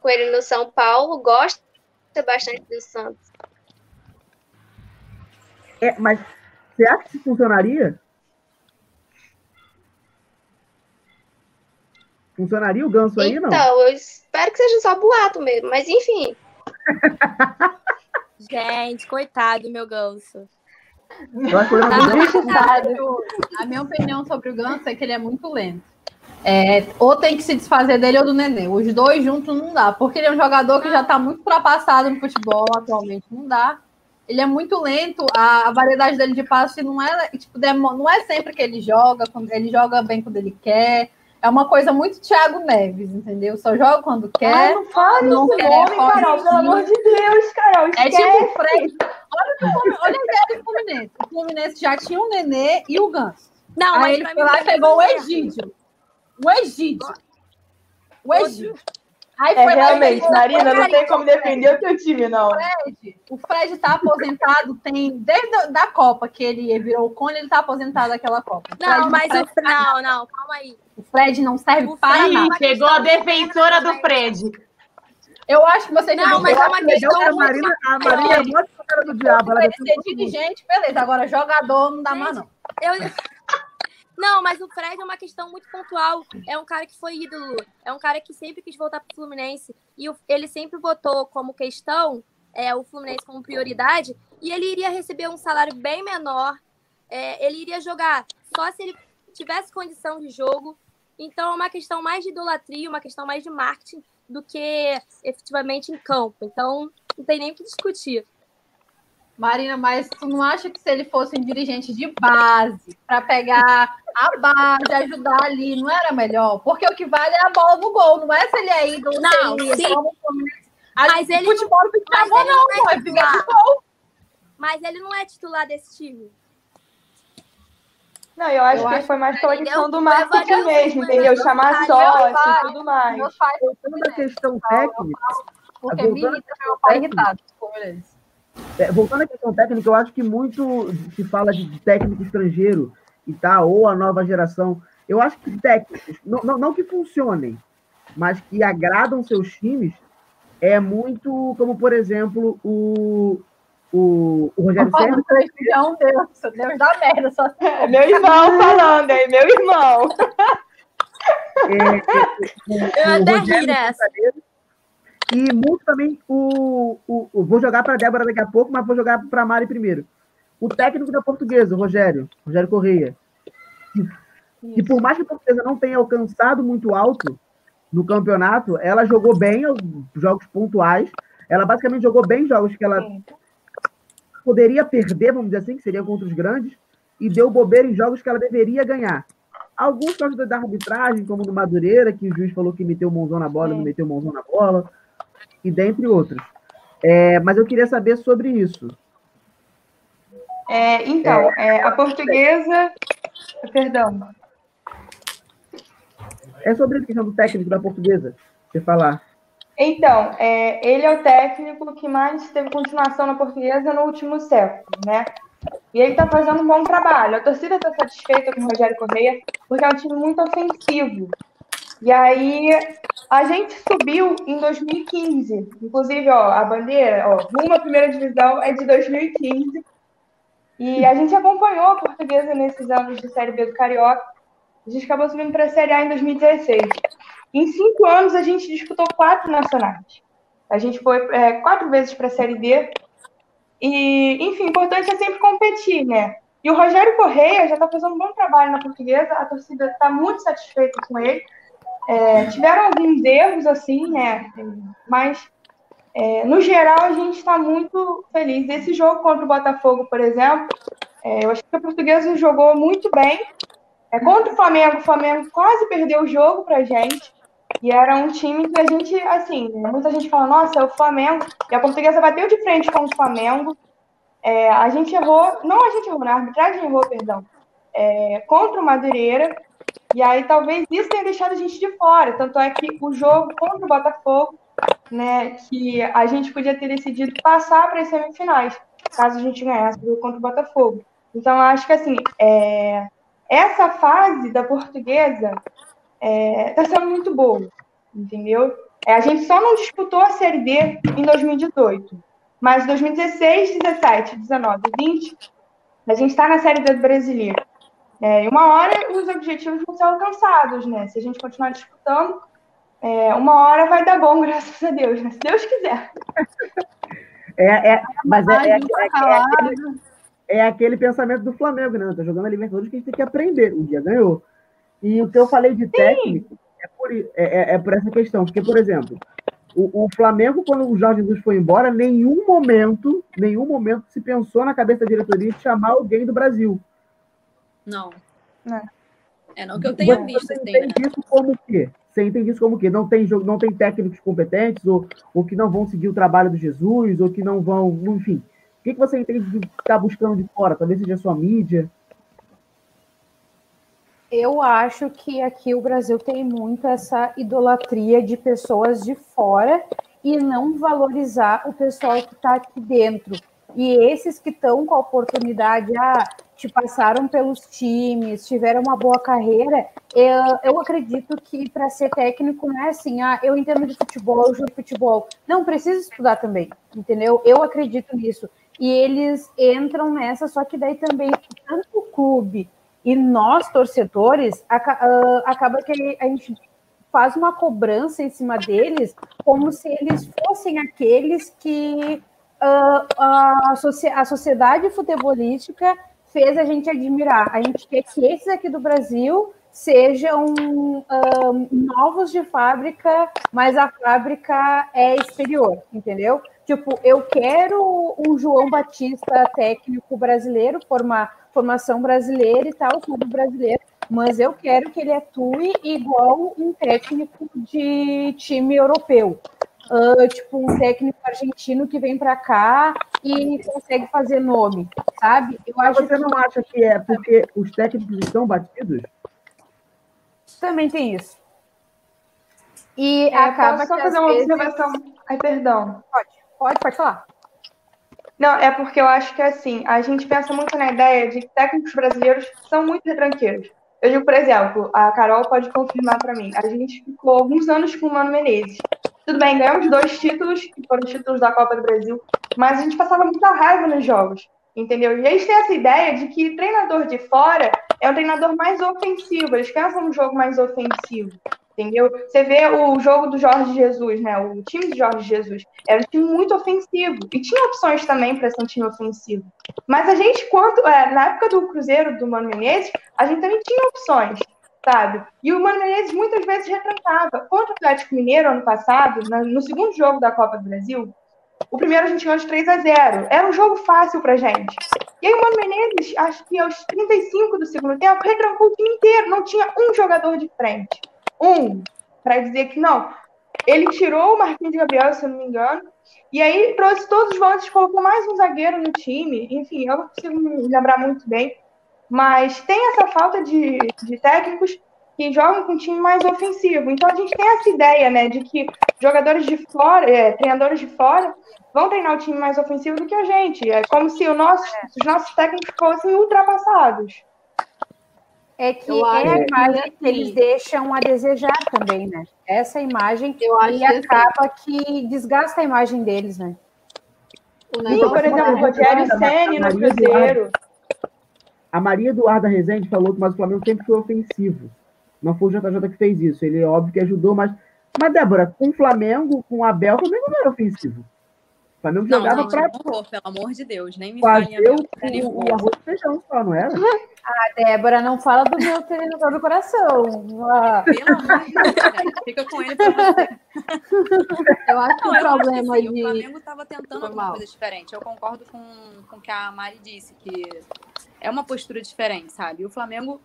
com ele no São Paulo, gosta bastante do Santos. É, mas você acha que funcionaria? Funcionaria o ganso aí, não? Então, eu espero que seja só boato mesmo, mas enfim. <laughs> Gente, coitado do meu ganso. A minha opinião sobre o ganso é que ele é muito lento. É, ou tem que se desfazer dele ou do Nenê. Os dois juntos não dá, porque ele é um jogador que já está muito ultrapassado no futebol atualmente. Não dá. Ele é muito lento, a, a variedade dele de passe não é tipo, não é sempre que ele joga, ele joga bem quando ele quer. É uma coisa muito Thiago Neves, entendeu? Só joga quando quer. Ai, não fala não quer, nome, Carol, pelo amor de Deus, Carol. Esquece. É tipo o Fred. Olha, olha a ideia do Fluminense. O Fluminense já tinha o Nenê e o Ganso. Não, Aí ele foi lá e pegou o Egídio. O Egídio. O Egídio. Aí é, realmente, Marina, não tem como defender o teu time, não. O Fred, o Fred tá aposentado, tem desde a da Copa que ele virou o cone, ele tá aposentado daquela Copa. Não, mas o não, não, calma aí. O Fred não serve o para nada. Chegou a defensora do Fred. Eu acho que você Não, mas é uma questão. A Marina, a Marina é muito cara do diabo. Ela ser dirigente, beleza. Agora, jogador não dá mais, não. Eu, não, mas o Fred é uma questão muito pontual. É um cara que foi ídolo. É um cara que sempre quis voltar para o Fluminense. E ele sempre botou como questão é, o Fluminense como prioridade. E ele iria receber um salário bem menor. É, ele iria jogar só se ele tivesse condição de jogo. Então é uma questão mais de idolatria, uma questão mais de marketing do que efetivamente em campo. Então não tem nem o que discutir. Marina, mas tu não acha que se ele fosse um dirigente de base, para pegar a base, ajudar ali, não era melhor? Porque o que vale é a bola no gol, não é se ele é ídolo, não, se sim. Mas ele futebol não, mas ele não, não é titular. Gol. Mas ele não é titular desse time. Não, eu acho eu que acho foi mais pela questão do marketing mesmo, entendeu? Chamar sócio e tudo mais. Voltando à questão técnica. Porque me irrita meu pai irritado. É, voltando à questão técnica, eu acho que muito se fala de técnico estrangeiro e tal, ou a nova geração. Eu acho que técnicos, não, não, não que funcionem, mas que agradam seus times, é muito como, por exemplo, o, o, o Rogério Senna. É um Deus, Deus da merda. Só... É meu irmão falando, é meu irmão. É, é, é, eu até ri nessa. E muito também o, o, o vou jogar para Débora daqui a pouco, mas vou jogar para Mari primeiro. O técnico da Portuguesa, o Rogério, Rogério Correia. E por mais que a Portuguesa não tenha alcançado muito alto no campeonato, ela jogou bem os jogos pontuais. Ela basicamente jogou bem jogos que ela poderia perder, vamos dizer assim, que seria contra os grandes, e deu bobeira em jogos que ela deveria ganhar. Alguns jogos da arbitragem, como no Madureira, que o juiz falou que meteu o mãozão na bola, não meteu o mãozão na bola e dentre outros. É, mas eu queria saber sobre isso. É, então, é, a portuguesa. Perdão. É sobre a questão do técnico da portuguesa, você falar. Então, é, ele é o técnico que mais teve continuação na portuguesa no último século, né? E ele está fazendo um bom trabalho. A torcida está satisfeita com o Rogério Correia, porque é um time muito ofensivo. E aí a gente subiu em 2015. Inclusive, ó, a bandeira, ó, rumo à primeira divisão é de 2015. E a gente acompanhou a portuguesa nesses anos de Série B do Carioca. A gente acabou subindo para a Série A em 2016. Em cinco anos, a gente disputou quatro nacionais. A gente foi é, quatro vezes para a Série D. E, enfim, o importante é sempre competir, né? E o Rogério Correia já está fazendo um bom trabalho na portuguesa, a torcida está muito satisfeita com ele. É, tiveram alguns erros, assim, né? Mas, é, no geral, a gente está muito feliz. Esse jogo contra o Botafogo, por exemplo, é, eu acho que o Portuguesa jogou muito bem. É, contra o Flamengo, o Flamengo quase perdeu o jogo para gente. E era um time que a gente, assim, muita gente fala, nossa, é o Flamengo. E a Portuguesa bateu de frente com o Flamengo. É, a gente errou, não a gente errou, na arbitragem errou, perdão, é, contra o Madureira. E aí talvez isso tenha deixado a gente de fora. Tanto é que o jogo contra o Botafogo, né, que a gente podia ter decidido passar para as semifinais, caso a gente ganhasse o jogo contra o Botafogo. Então, acho que assim, é, essa fase da portuguesa está é, tá sendo muito boa, entendeu? É, a gente só não disputou a Série D em 2018, mas 2016, 17, 19 20, a gente está na Série D do Brasileiro. É, uma hora os objetivos vão ser alcançados, né? Se a gente continuar disputando, é, uma hora vai dar bom, <laughs> graças a Deus, né? Se Deus quiser. É, é, mas é, é, é, aquele, é, aquele, pensamento do Flamengo, né? Tá jogando a Libertadores que a gente tem que aprender. Um dia ganhou. E o que eu falei de técnico é por, é, é, por essa questão. Porque, por exemplo, o, o, Flamengo, quando o Jorge Jesus foi embora, nenhum momento, nenhum momento se pensou na cabeça da diretoria de chamar alguém do Brasil. Não. É, é não que eu tenha você, visto. Você assim, entende né? isso como o quê? Você entende isso como o quê? Não tem, não tem técnicos competentes, ou, ou que não vão seguir o trabalho do Jesus, ou que não vão, enfim. O que, que você entende de estar tá buscando de fora? Talvez seja a sua mídia. Eu acho que aqui o Brasil tem muito essa idolatria de pessoas de fora e não valorizar o pessoal que está aqui dentro. E esses que estão com a oportunidade, ah, te passaram pelos times, tiveram uma boa carreira, eu, eu acredito que para ser técnico não é assim, ah, eu entendo de futebol, eu jogo futebol. Não, precisa estudar também, entendeu? Eu acredito nisso. E eles entram nessa, só que daí também, tanto o clube e nós, torcedores, ah, acaba que a gente faz uma cobrança em cima deles, como se eles fossem aqueles que a, a sociedade futebolística fez a gente admirar. A gente quer que esses aqui do Brasil sejam um, novos de fábrica, mas a fábrica é exterior, entendeu? Tipo, eu quero um João Batista técnico brasileiro, forma, formação brasileira e tal, clube brasileiro, mas eu quero que ele atue igual um técnico de time europeu. Uh, tipo, um técnico argentino que vem para cá e consegue fazer nome, sabe? Eu acho Você que... não acha que é porque os técnicos estão batidos? Também tem isso. E é, acaba só fazer uma vezes... observação. Ai, perdão. Pode. Pode, pode falar. Não, é porque eu acho que assim, a gente pensa muito na ideia de que técnicos brasileiros são muito retranqueiros. Eu digo, por exemplo, a Carol pode confirmar para mim. A gente ficou alguns anos com o Mano Menezes. Tudo bem, ganhamos dois títulos, que foram títulos da Copa do Brasil, mas a gente passava muita raiva nos jogos, entendeu? E eles têm essa ideia de que treinador de fora é um treinador mais ofensivo, eles pensam no jogo mais ofensivo entendeu? Você vê o jogo do Jorge Jesus, né? O time de Jorge Jesus era um time muito ofensivo e tinha opções também para ser um time ofensivo. Mas a gente, quando é, na época do Cruzeiro do Mano Menezes, a gente também tinha opções, sabe? E o Mano Menezes muitas vezes retrancava. Contra o Atlético Mineiro ano passado, no segundo jogo da Copa do Brasil, o primeiro a gente ganhou de 3 a 0. Era um jogo fácil pra gente. E aí o Mano Menezes, acho que aos 35 do segundo tempo, retrancou o time inteiro. Não tinha um jogador de frente um para dizer que não. Ele tirou o Marquinhos Gabriel, se eu não me engano, e aí trouxe todos os volantes, colocou mais um zagueiro no time. Enfim, eu não consigo me lembrar muito bem. Mas tem essa falta de, de técnicos que jogam com um time mais ofensivo. Então a gente tem essa ideia, né, de que jogadores de fora, é, treinadores de fora, vão treinar o time mais ofensivo do que a gente. É como se nosso, os nossos técnicos fossem ultrapassados. É que eu é a imagem que eles deixam a desejar também, né? Essa imagem eu acho e acaba que desgasta a imagem deles, né? Sim, por exemplo, o Rogério Senni no Cruzeiro. A Maria Eduarda Rezende falou que mas o Flamengo sempre foi ofensivo. Não foi o JJ que fez isso. Ele, óbvio, que ajudou, mas. Mas, Débora, com o Flamengo, com o Abel, o Flamengo não era ofensivo. O Flamengo não, jogava para. Pelo amor de Deus, nem me fazer o, o arroz e feijão só, não era? <laughs> Ah, Débora, não fala do meu treinador do coração. Ah. Pelo amor de Deus, fica com ele pra você. <laughs> Eu acho que o problema assim, de... O Flamengo estava tentando alguma coisa diferente. Eu concordo com, com o que a Mari disse, que é uma postura diferente, sabe? E o Flamengo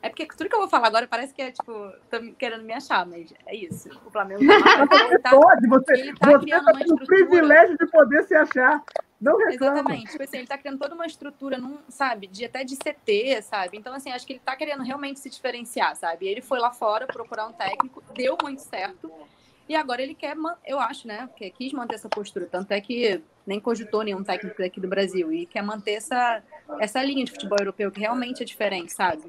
é porque tudo que eu vou falar agora parece que é, tipo, tô querendo me achar, mas é isso. O Flamengo tá, tá, pode, você, ele tá você tá o privilégio de poder se achar. Não reclama. Exatamente. Tipo assim, ele tá criando toda uma estrutura, num, sabe, de até de CT, sabe? Então, assim, acho que ele tá querendo realmente se diferenciar, sabe? Ele foi lá fora procurar um técnico, deu muito certo. E agora ele quer, eu acho, né? Que quis manter essa postura. Tanto é que nem cogitou nenhum técnico daqui do Brasil. E quer manter essa, essa linha de futebol europeu, que realmente é diferente, sabe?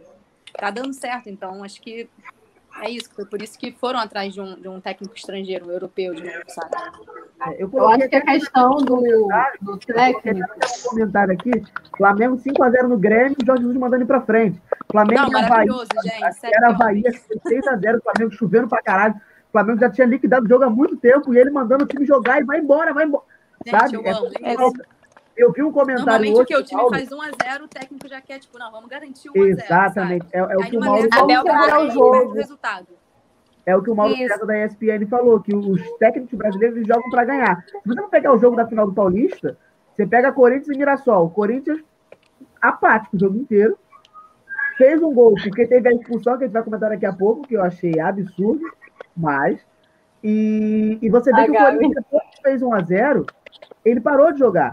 Tá dando certo, então acho que é isso, foi por isso que foram atrás de um, de um técnico estrangeiro, um europeu, de novo, sabe? É, eu, eu acho que a questão do, do técnico. Um comentário aqui: Flamengo 5x0 no Grêmio, Jorge Jesus mandando ir pra frente. Flamengo Não, maravilhoso, Bahia, gente. Era a Bahia, 6x0, Flamengo chovendo pra caralho. O Flamengo já tinha liquidado o jogo há muito tempo e ele mandando o time jogar e vai embora, vai embora. Gente, sabe? eu amo. É, eu vi um comentário Normalmente hoje, o que? O time Paulo... faz 1x0, o técnico já quer, tipo, não, vamos garantir o 1x0. Exatamente. É, é, o que o Mauro falou. o jogo. resultado. É o que o Mauro César da ESPN falou, que os técnicos brasileiros jogam para ganhar. Se você não pegar o jogo da final do Paulista, você pega Corinthians e Mirassol. O Corinthians apático o jogo inteiro. Fez um gol, porque teve a expulsão, que a gente vai comentar daqui a pouco, que eu achei absurdo, mas. E, e você vê que o Corinthians, depois que fez 1x0, ele parou de jogar.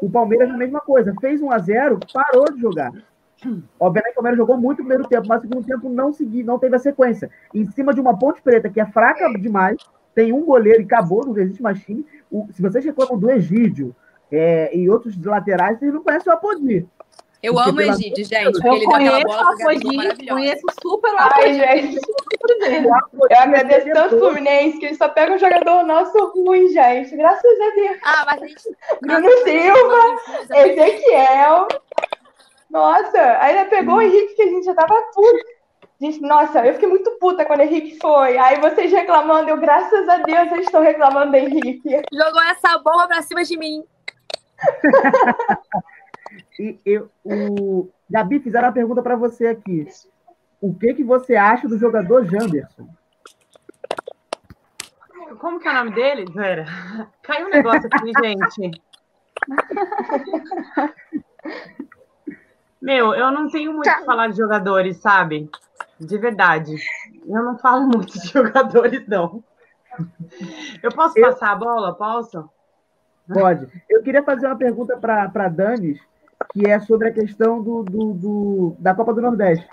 O Palmeiras a mesma coisa, fez 1 a 0 parou de jogar. Obviamente o Palmeiras jogou muito no primeiro tempo, mas no segundo tempo não segui, não teve a sequência. Em cima de uma ponte preta que é fraca demais, tem um goleiro e acabou, não existe mais time. O, se vocês reclamam do Egídio é, e outros laterais, vocês não conhecem o Apodi. Eu porque amo o Egídio, gente, porque eu ele deu aquela bola pro Gabigol Conheço super o Ai, gente. Eu agradeço tanto o Fluminense que ele só pega um jogador nosso ruim, gente. Graças a Deus. Ah, mas a gente... <laughs> Bruno Silva, Ezequiel. Nossa, ainda pegou o Henrique que a gente já tava puto. Gente, nossa, eu fiquei muito puta quando o Henrique foi. Aí vocês reclamando, eu, graças a Deus, eu estou reclamando do Henrique. Jogou essa bomba pra cima de mim. <laughs> E eu, o Gabi, fizeram uma pergunta para você aqui. O que, que você acha do jogador Janderson? Como que é o nome dele? Vera? <laughs> Caiu um negócio aqui, gente. Meu, eu não tenho muito o que falar de jogadores, sabe? De verdade. Eu não falo muito de <laughs> jogadores, não. Eu posso eu... passar a bola? Posso? Pode. Eu queria fazer uma pergunta para Danis que é sobre a questão do, do, do, da Copa do Nordeste.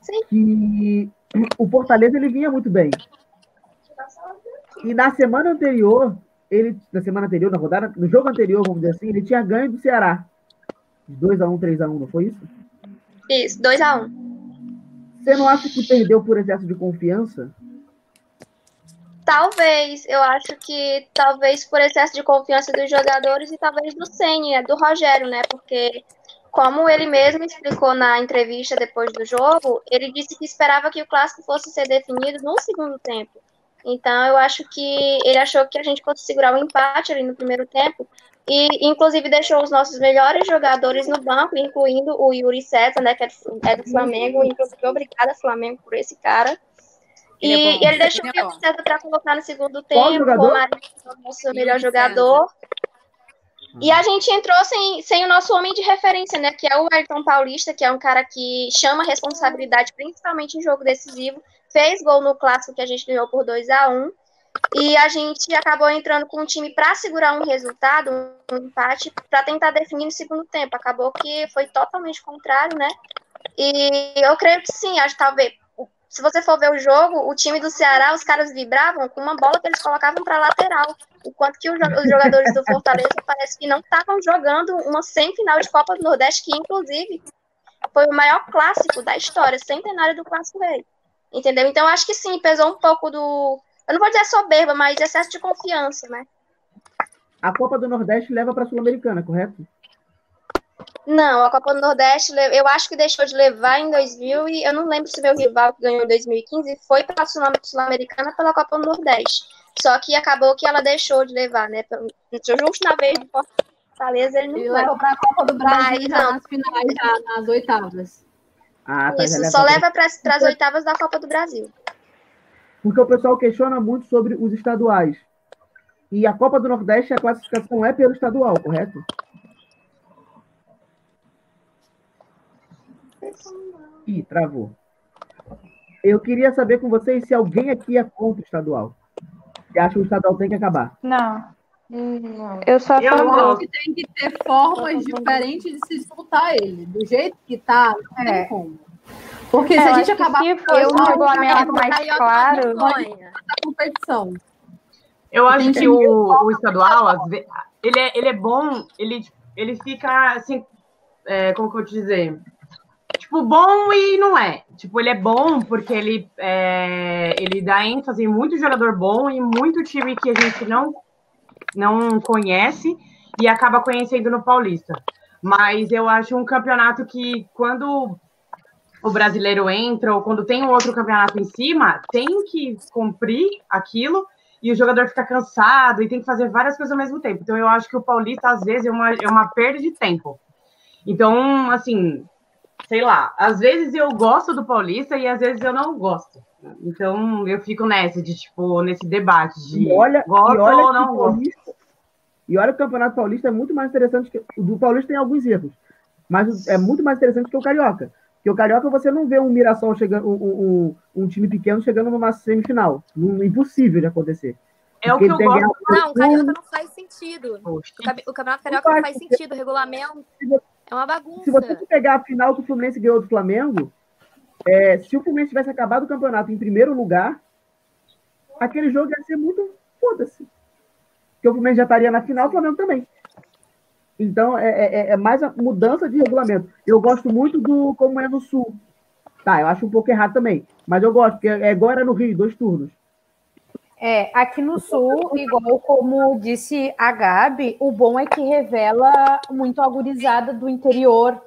Sim. Que o Fortaleza ele vinha muito bem. E na semana anterior, ele, na semana anterior, na rodada, no jogo anterior, vamos dizer assim, ele tinha ganho do Ceará. 2x1, 3x1, não foi isso? Isso, 2x1. Você não acha que perdeu por excesso de confiança? Talvez, eu acho que talvez por excesso de confiança dos jogadores e talvez do Senna, do Rogério, né? Porque como ele mesmo explicou na entrevista depois do jogo, ele disse que esperava que o clássico fosse ser definido no segundo tempo. Então eu acho que ele achou que a gente fosse segurar o um empate ali no primeiro tempo e inclusive deixou os nossos melhores jogadores no banco, incluindo o Yuri César, né, que é do, é Flamengo, inclusive obrigada Flamengo por esse cara. Ele é e, ele deixou o Diego César para colocar no segundo tempo, o Marinho, o nosso melhor jogador. E a gente entrou sem, sem o nosso homem de referência, né? Que é o Ayrton Paulista, que é um cara que chama responsabilidade, principalmente em jogo decisivo. Fez gol no clássico que a gente ganhou por 2 a 1 E a gente acabou entrando com um time para segurar um resultado, um empate, para tentar definir no segundo tempo. Acabou que foi totalmente contrário, né? E eu creio que sim, acho que talvez se você for ver o jogo, o time do Ceará, os caras vibravam com uma bola que eles colocavam para lateral. Enquanto que os jogadores do Fortaleza parece que não estavam jogando uma semifinal de Copa do Nordeste, que inclusive foi o maior clássico da história, centenário do Clássico Rei. Entendeu? Então acho que sim, pesou um pouco do. Eu não vou dizer soberba, mas excesso de confiança, né? A Copa do Nordeste leva para a Sul-Americana, correto? Não, a Copa do Nordeste, eu acho que deixou de levar em 2000 e eu não lembro se meu rival que ganhou em 2015 foi para a Sul-Americana pela Copa do Nordeste. Só que acabou que ela deixou de levar, né? Justo na vez de Fortaleza, ele não ele levou para a Copa do Brasil Mas, nas finais, já, nas oitavas. Ah, tá, Isso, só leva para as oitavas da Copa do Brasil. Porque o pessoal questiona muito sobre os estaduais. E a Copa do Nordeste, a classificação é pelo estadual, correto? Ih, travou. Eu queria saber com vocês se alguém aqui é contra o estadual. Se acha que o estadual tem que acabar. Não. Não. Eu só eu falo que tem que ter formas diferentes de se escutar ele. Do jeito que tá, não tem como. Porque se É, eu a gente acho que acabar se fosse um regulamento mais claro- da competição. Eu acho Tem que o, que- o estadual, ele é, ele é bom, ele, ele fica assim, é, como que eu vou te dizer? Tipo, bom e não é. Tipo, ele é bom porque ele, é, ele dá ênfase em muito jogador bom e muito time que a gente não, não conhece e acaba conhecendo no Paulista. Mas eu acho um campeonato que, quando o brasileiro entra ou quando tem um outro campeonato em cima, tem que cumprir aquilo e o jogador fica cansado e tem que fazer várias coisas ao mesmo tempo. Então eu acho que o Paulista, às vezes, é uma, é uma perda de tempo. Então, assim, sei lá, às vezes eu gosto do Paulista e às vezes eu não gosto. Então eu fico nessa, de tipo, nesse debate de E olha, gosto olha ou não o gosto. Paulista, e olha que o Campeonato Paulista é muito mais interessante que o do Paulista tem alguns erros, mas é muito mais interessante que o Carioca. Porque o Carioca você não vê um Mirassol chegando, um, um, um- um time pequeno chegando numa semifinal. Não, impossível de acontecer. É o Porque que eu gosto. Não, o Carioca não faz sentido. O, o Campeonato Carioca não faz, faz porque- sentido. O regulamento é uma bagunça. Se você pegar a final que o Fluminense ganhou do Flamengo, é, se o Fluminense tivesse acabado o campeonato em primeiro lugar, aquele jogo ia ser muito foda-se. Porque o Fluminense já estaria na final, o Flamengo também. Então, é, é- é mais a mudança de regulamento. Eu gosto muito do como é no Sul. Tá, eu acho um pouco errado também. Mas eu gosto, porque é no Rio, dois turnos. É, aqui no Sul, igual como disse a Gabi, o bom é que revela muito a gurizada do interior.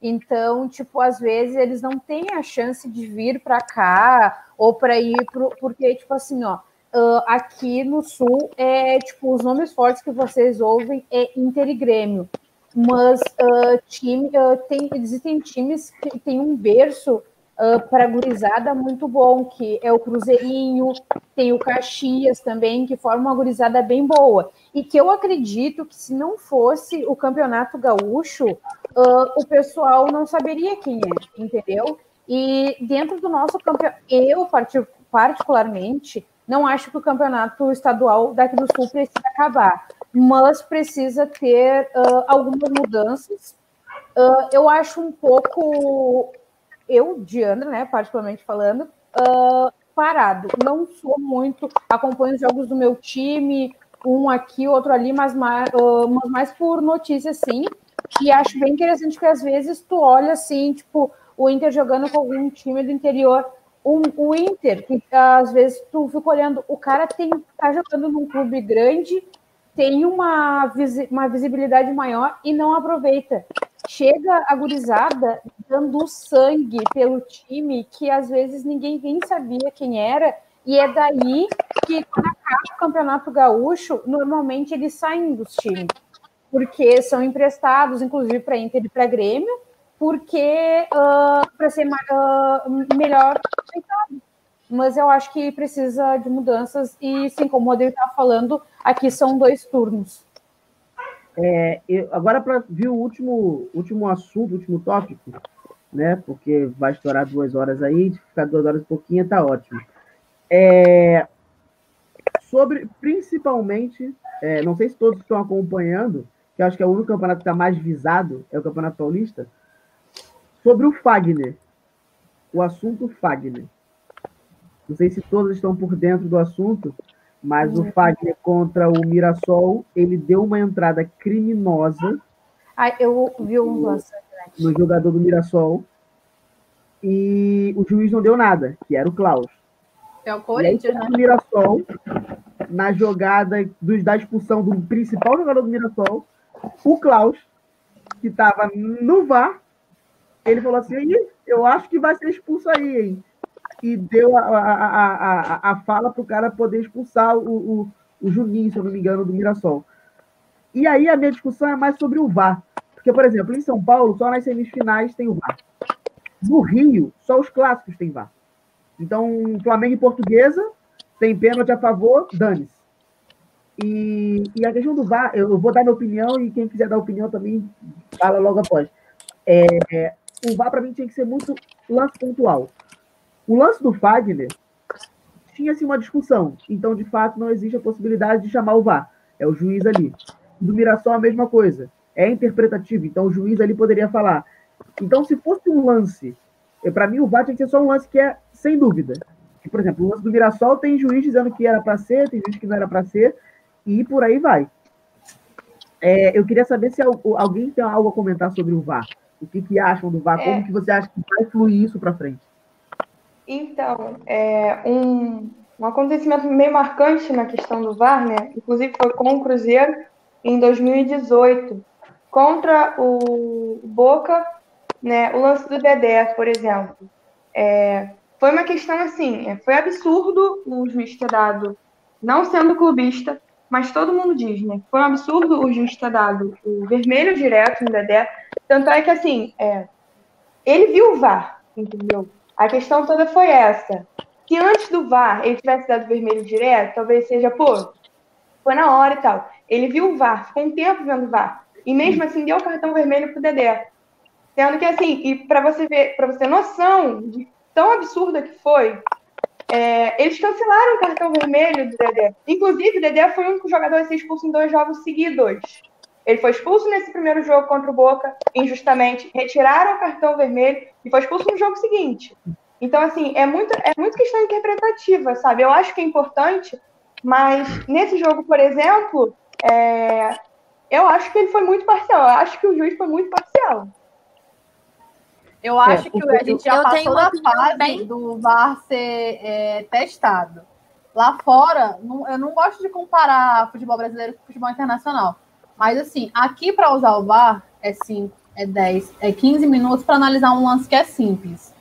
Então, tipo, às vezes eles não têm a chance de vir para cá ou para ir pro, porque, tipo assim, ó, aqui no Sul é tipo os nomes fortes que vocês ouvem é Inter e Grêmio, mas ah, time ah, tem existem times que têm um berço para gurizada muito bom, que é o Cruzeirinho, tem o Caxias também, que forma uma gurizada bem boa. E que eu acredito que se não fosse o Campeonato Gaúcho, ah, o pessoal não saberia quem é, entendeu? E dentro do nosso campeonato, eu parti- particularmente não acho que o campeonato estadual daqui do Sul precisa acabar, mas precisa ter ah, algumas mudanças. Ah, eu acho um pouco eu, Diana, né, particularmente falando, ah, parado. Não sou muito, acompanho os jogos do meu time, um aqui, outro ali, mas mais, ah, mas mais por notícia, sim. E acho bem interessante que às vezes tu olha assim, tipo, o Inter jogando com algum time do interior. O, o Inter, que às vezes tu fica olhando, o cara tem, tá jogando num clube grande, tem uma, visi- uma visibilidade maior e não aproveita. Chega a gurizada dando sangue pelo time que às vezes ninguém nem sabia quem era, e é daí que quando acaba o Campeonato Gaúcho, normalmente eles saem dos times, porque são emprestados, inclusive para Inter e para Grêmio, porque para ser ah, melhor. Mas eu acho que precisa de mudanças, e sim, como o Rodrigo estava falando, aqui são dois turnos. É, eu- agora, para ver o último, último assunto, último tópico, né? Porque vai estourar duas horas aí, de ficar duas horas e pouquinho, tá ótimo. É, sobre, principalmente, é, não sei se todos estão acompanhando, que eu acho que é o único campeonato que está mais visado, é o Campeonato Paulista, sobre o Fagner. O assunto Fagner. Não sei se todos estão por dentro do assunto, mas o Fagner contra o Mirassol, ele deu uma entrada criminosa Ah, eu vi um lance. no jogador do Mirassol e o juiz não deu nada, que era o Klaus. É o aí, Corinthians, né? o Mirassol, na jogada dos, da expulsão do principal jogador do Mirassol, o Klaus, que estava no VAR, ele falou assim: "Ih, eu acho que vai ser expulso aí, hein? E deu a, a, a, a, fala para o cara poder expulsar o, o, o Juninho, se eu não me engano, do Mirassol. E aí a minha discussão é mais sobre o VAR. Porque, por exemplo, em São Paulo, só nas semifinais tem o VAR. No Rio, só os clássicos têm VAR. Então, Flamengo e Portuguesa tem pênalti a favor, dane-se. E, e a questão do VAR, eu vou dar minha opinião e quem quiser dar opinião também fala logo após. É, o VAR, para mim, tinha que ser muito lance pontual. O lance do Fagner tinha-se uma discussão. Então, de fato, não existe a possibilidade de chamar o VAR. É o juiz ali. Do Mirassol, a mesma coisa. É interpretativo. Então, o juiz ali poderia falar. Então, se fosse um lance, para mim, o VAR tinha que ser só um lance que é sem dúvida. Por exemplo, o lance do Mirassol tem juiz dizendo que era para ser, tem juiz que não era para ser, e por aí vai. É, eu queria saber se alguém tem algo a comentar sobre o VAR. O que, que acham do VAR? É. Como que você acha que vai fluir isso para frente? Então, é, um, um acontecimento meio marcante na questão do VAR, né? Inclusive foi com o Cruzeiro em 2018, contra o Boca, né? O lance do Dedé, por exemplo. É, foi uma questão assim, é, foi absurdo o juiz ter dado, não sendo clubista, mas todo mundo diz, né? Foi um absurdo o juiz ter dado o vermelho direto no Dedé. Tanto é que, assim, é, ele viu o VAR, entendeu? A questão toda foi essa. Que antes do VAR ele tivesse dado vermelho direto, talvez seja, pô, foi na hora e tal. Ele viu o VAR, ficou um tempo vendo o VAR. E mesmo assim deu o cartão vermelho pro Dedé. Sendo que assim, e para você ver, para você ter noção de tão absurda que foi, é, eles cancelaram o cartão vermelho do Dedé. Inclusive, o Dedé foi o único jogador a ser expulso em dois jogos seguidos. Ele foi expulso nesse primeiro jogo contra o Boca, injustamente, retiraram o cartão vermelho e foi expulso no jogo seguinte. Então, assim, é muito, é muito questão interpretativa, sabe? Eu acho que é importante, mas nesse jogo, por exemplo, é, eu acho que ele foi muito parcial. Eu acho que o juiz foi muito parcial. Eu acho é, que a gente já passou da fase bem... do VAR ser é, testado. Lá fora, não, eu não gosto de comparar futebol brasileiro com futebol internacional. Mas, assim, aqui para usar o VAR é 5, é 10, é 15 minutos para analisar um lance que é simples.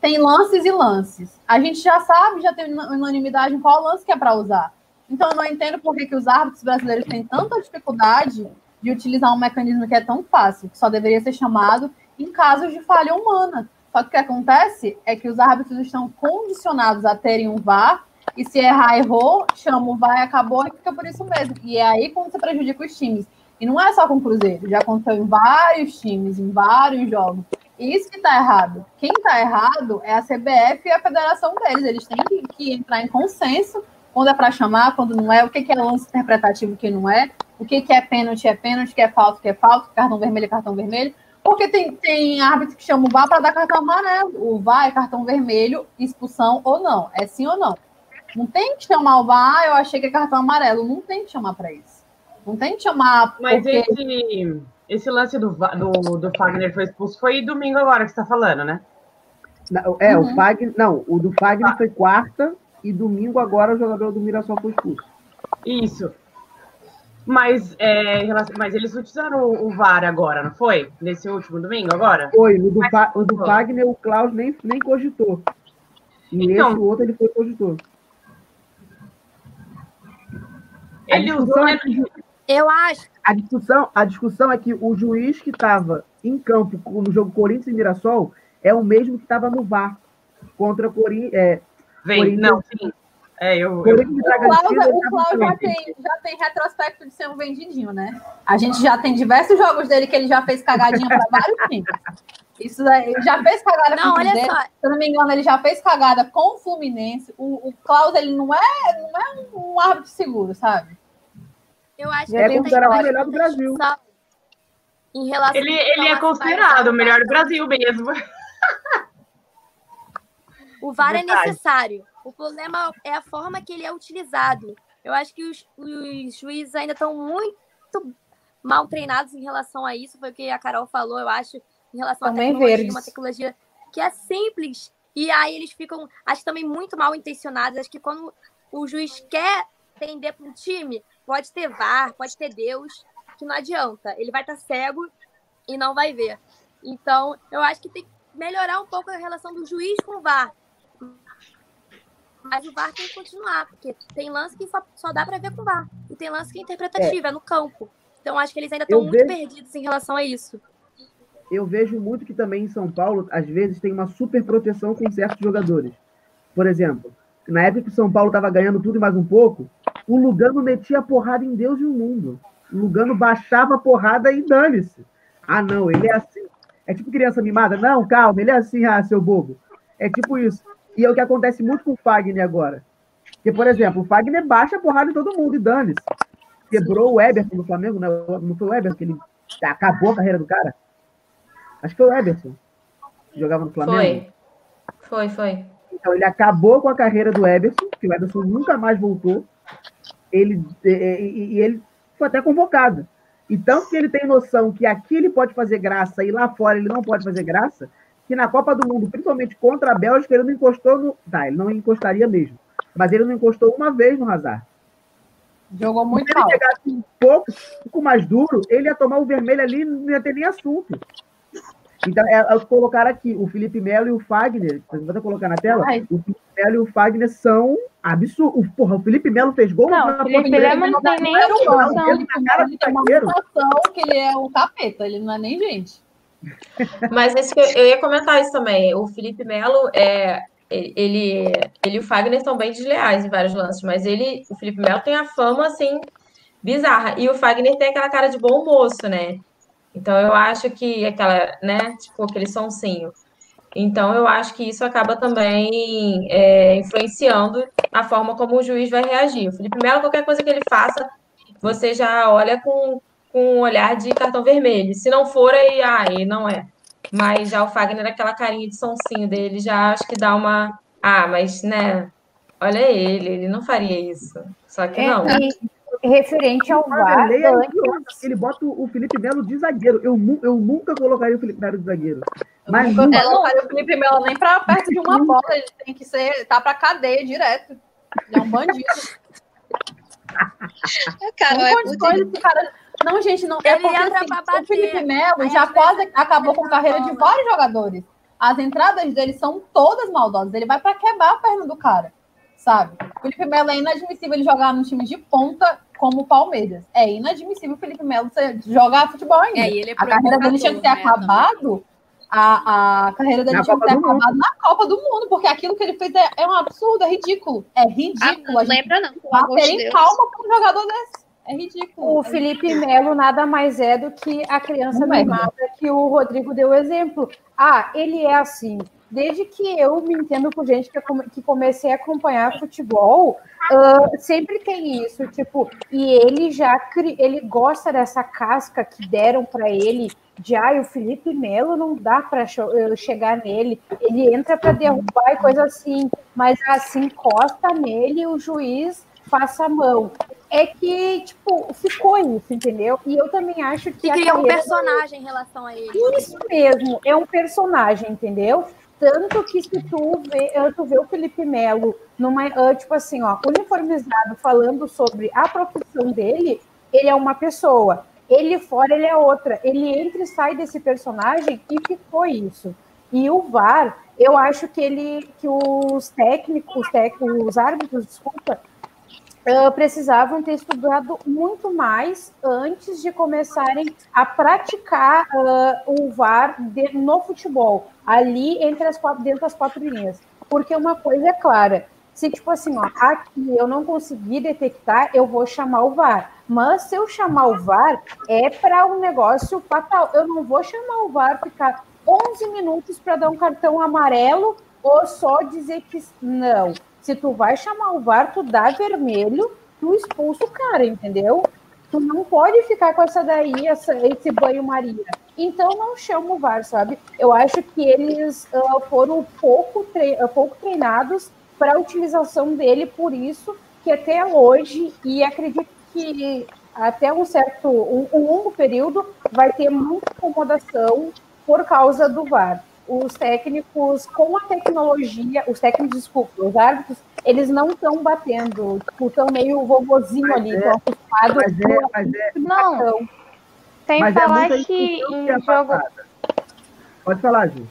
Tem lances e lances. A gente já sabe, já tem unanimidade em qual lance que é para usar. Então, eu não entendo por que, que os árbitros brasileiros têm tanta dificuldade de utilizar um mecanismo que é tão fácil, que só deveria ser chamado em casos de falha humana. Só que o que acontece é que os árbitros estão condicionados a terem um VAR, e se errar, errou, chama o VAR acabou, e fica por isso mesmo. E é aí quando você prejudica os times. E não é só com o Cruzeiro, já aconteceu em vários times, em vários jogos. E isso que está errado. Quem está errado é a CBF e a federação deles. Eles têm que, entrar em consenso quando é para chamar, quando não é, o que, é lance interpretativo, que não é, o que, que é pênalti, é pênalti, que é falta, que é falta, cartão vermelho é cartão vermelho. Porque tem, tem árbitro que chama o VAR para dar cartão amarelo. O VAR é cartão vermelho, expulsão ou não. É sim ou não. Não tem que chamar o VAR, eu achei que é cartão amarelo. Não tem que chamar para isso. Não tem que chamar. Mas porque... esse, esse lance do, do, do Fagner foi expulso foi domingo agora que você está falando, né? É, uhum. o Fagner. Não, o do Fagner ah. foi quarta e domingo agora o jogador do Mirassol foi expulso. Isso. Mas, é, mas eles utilizaram o, VAR agora, não foi? Nesse último domingo, agora? Foi. O do, o do Wagner, o Klaus nem, nem cogitou. E então, esse outro ele foi cogitor. Ele usou. É que, eu acho. A discussão, a discussão é que o juiz que estava em campo no jogo Corinthians e Mirassol é o mesmo que estava no VAR contra Corinthians. É, Vem, Corinthians, não, sim. É, eu, eu... O Cláudio, já, tem, já tem retrospecto de ser um vendidinho, né? A gente já tem diversos jogos dele que ele já fez cagadinha para vários <laughs> times. Isso ele já fez cagada não, com o Cruzeiro. Só. Se eu não me engano, ele já fez cagada com o Fluminense. O, o Klaus, ele não é, não é um árbitro seguro, sabe? Eu acho é que considerado o melhor do Brasil. Em relação ele ele é considerado o melhor do Brasil mesmo. O VAR é necessário. O problema é a forma que ele é utilizado. Eu acho que os, os juízes ainda estão muito mal treinados em relação a isso. Foi o que a Carol falou, eu acho, em relação também à tecnologia, verdes. uma tecnologia que é simples. E aí eles ficam, acho também muito mal intencionados. Acho que quando o juiz quer tender para um time, pode ter VAR, pode ter Deus, que não adianta. Ele vai estar tá cego e não vai ver. Então, eu acho que tem que melhorar um pouco a relação do juiz com o VAR. Mas o VAR tem que continuar, porque tem lance que só, só dá para ver com o VAR. E tem lance que é interpretativo, é, é no campo. Então acho que eles ainda estão muito vejo... perdidos em relação a isso. Eu vejo muito que também em São Paulo, às vezes, tem uma super proteção com certos jogadores. Por exemplo, na época que o São Paulo estava ganhando tudo e mais um pouco, o Lugano metia porrada em Deus e o mundo. O Lugano baixava a porrada e dane-se. Ah, não, ele é assim. É tipo criança mimada. Não, calma, ele é assim, ah, seu bobo. É tipo isso. E é o que acontece muito com o Fagner agora. Porque, por exemplo, o Fagner baixa a porrada em todo mundo e dane-se. quebrou o Eberson do Flamengo, né? não foi o Eberson que ele acabou a carreira do cara? Acho que foi o Eberson que jogava no Flamengo. Foi, foi, foi. Então, ele acabou com a carreira do Eberson, que o Eberson nunca mais voltou. Ele, e, e, e ele foi até convocado. E tanto que ele tem noção que aqui ele pode fazer graça e lá fora ele não pode fazer graça, que na Copa do Mundo, principalmente contra a Bélgica, ele não encostou no. Tá, ele não encostaria mesmo. Mas ele não encostou uma vez no Hazard. Jogou muito Se ele chegasse um pouco, um pouco mais duro, ele ia tomar o vermelho ali não ia ter nem assunto. Então, é, é colocar aqui, o Felipe Melo e o Fagner, você vai colocar na tela? Ai. O Felipe Melo e o Fagner são absurdos. Porra, o Felipe Melo fez gol. Não, o Felipe Melo não tem nem noção. Ele tem uma noção que ele é um capeta, ele não é nem gente. Mas esse, eu ia comentar isso também. O Felipe Melo, é, ele, ele e o Fagner são bem desleais em vários lances, mas ele, o Felipe Melo tem a fama, assim, bizarra. E o Fagner tem aquela cara de bom moço, né? Então eu acho que aquela, né, tipo, aquele sonsinho. Então eu acho que isso acaba também é, influenciando a forma como o juiz vai reagir. O Felipe Melo, qualquer coisa que ele faça, você já olha com, com um olhar de cartão vermelho. Se não for, aí, aí não é. Mas já o Fagner, aquela carinha de sonsinho dele, já acho que dá uma. Ah, mas, né? Olha ele, ele não faria isso. Só que é, não. E, referente ao VAR. Ele, ele bota o Felipe Melo de zagueiro. Eu, eu nunca colocaria o Felipe Melo de zagueiro. Mas eu nunca colocaria o Felipe Melo nem para perto de uma bola. Ele tem que ser. tá para cadeia direto. Ele é um bandido. cara, não, é coisa, cara, não, gente, não. É porque assim, o Felipe Melo já quase acabou com a carreira de vários jogadores. As entradas dele são todas maldosas. Ele vai para quebrar a perna do cara sabe? O Felipe Melo é inadmissível ele jogar no time de ponta como o Palmeiras. É inadmissível o Felipe Melo jogar futebol ainda. É, é a carreira dele tinha que ter né, acabado. A, a carreira dele na tinha Copa que ter acabado mundo. na Copa do Mundo, porque aquilo que ele fez é, é um absurdo, é ridículo. É ridículo. Ah, não lembra, não. Bater em calma com um jogador desse. É ridículo. O Felipe Melo nada mais é do que a criança mimada que o Rodrigo deu exemplo. Ah, ele é assim desde que eu me entendo por gente que, que comecei a acompanhar futebol, uh, sempre tem isso, tipo, e ele já ele gosta dessa casca que deram para ele de ah, o Felipe Melo não dá para chegar nele, ele entra para derrubar e coisa assim, mas assim encosta nele o juiz faça a mão. É que, tipo, ficou isso, entendeu? E eu também acho que. E cria um personagem em relação a ele. Isso mesmo, é um personagem, entendeu? Tanto que se tu vê, tu vê o Felipe Melo numa, ah, tipo assim, ó, uniformizado falando sobre a profissão dele, ele é uma pessoa. Ele fora, ele é outra. Ele entra e sai desse personagem e ficou isso. E o VAR, eu acho que ele, que os técnicos, os, técnicos, os árbitros, desculpa, uh, precisavam ter estudado muito mais antes de começarem a praticar uh, o VAR de, no futebol, ali entre as quatro, dentro das quatro linhas. Porque uma coisa é clara, se tipo assim, ó, aqui eu não conseguir detectar, eu vou chamar o VAR. Mas se eu chamar o VAR, é para um negócio fatal. Eu não vou chamar o VAR ficar 11 minutos para dar um cartão amarelo ou só dizer que não. Se tu vai chamar o VAR, tu dá vermelho, tu expulsa o cara, entendeu? Tu não pode ficar com essa daí, essa, esse banho-maria. Então não chama o VAR, sabe? Eu acho que eles uh, foram pouco, uh, pouco treinados para a utilização dele, por isso que até hoje, e acredito que até um certo, um, um longo período, vai ter muita incomodação por causa do VAR os técnicos, com a tecnologia, os técnicos, desculpa, os árbitros, eles não estão batendo, tipo, estão meio vovozinho mas ali, estão é, acostumados. Mas é, mas é, não, tem que é falar é que em jogo... Pode falar, Ju.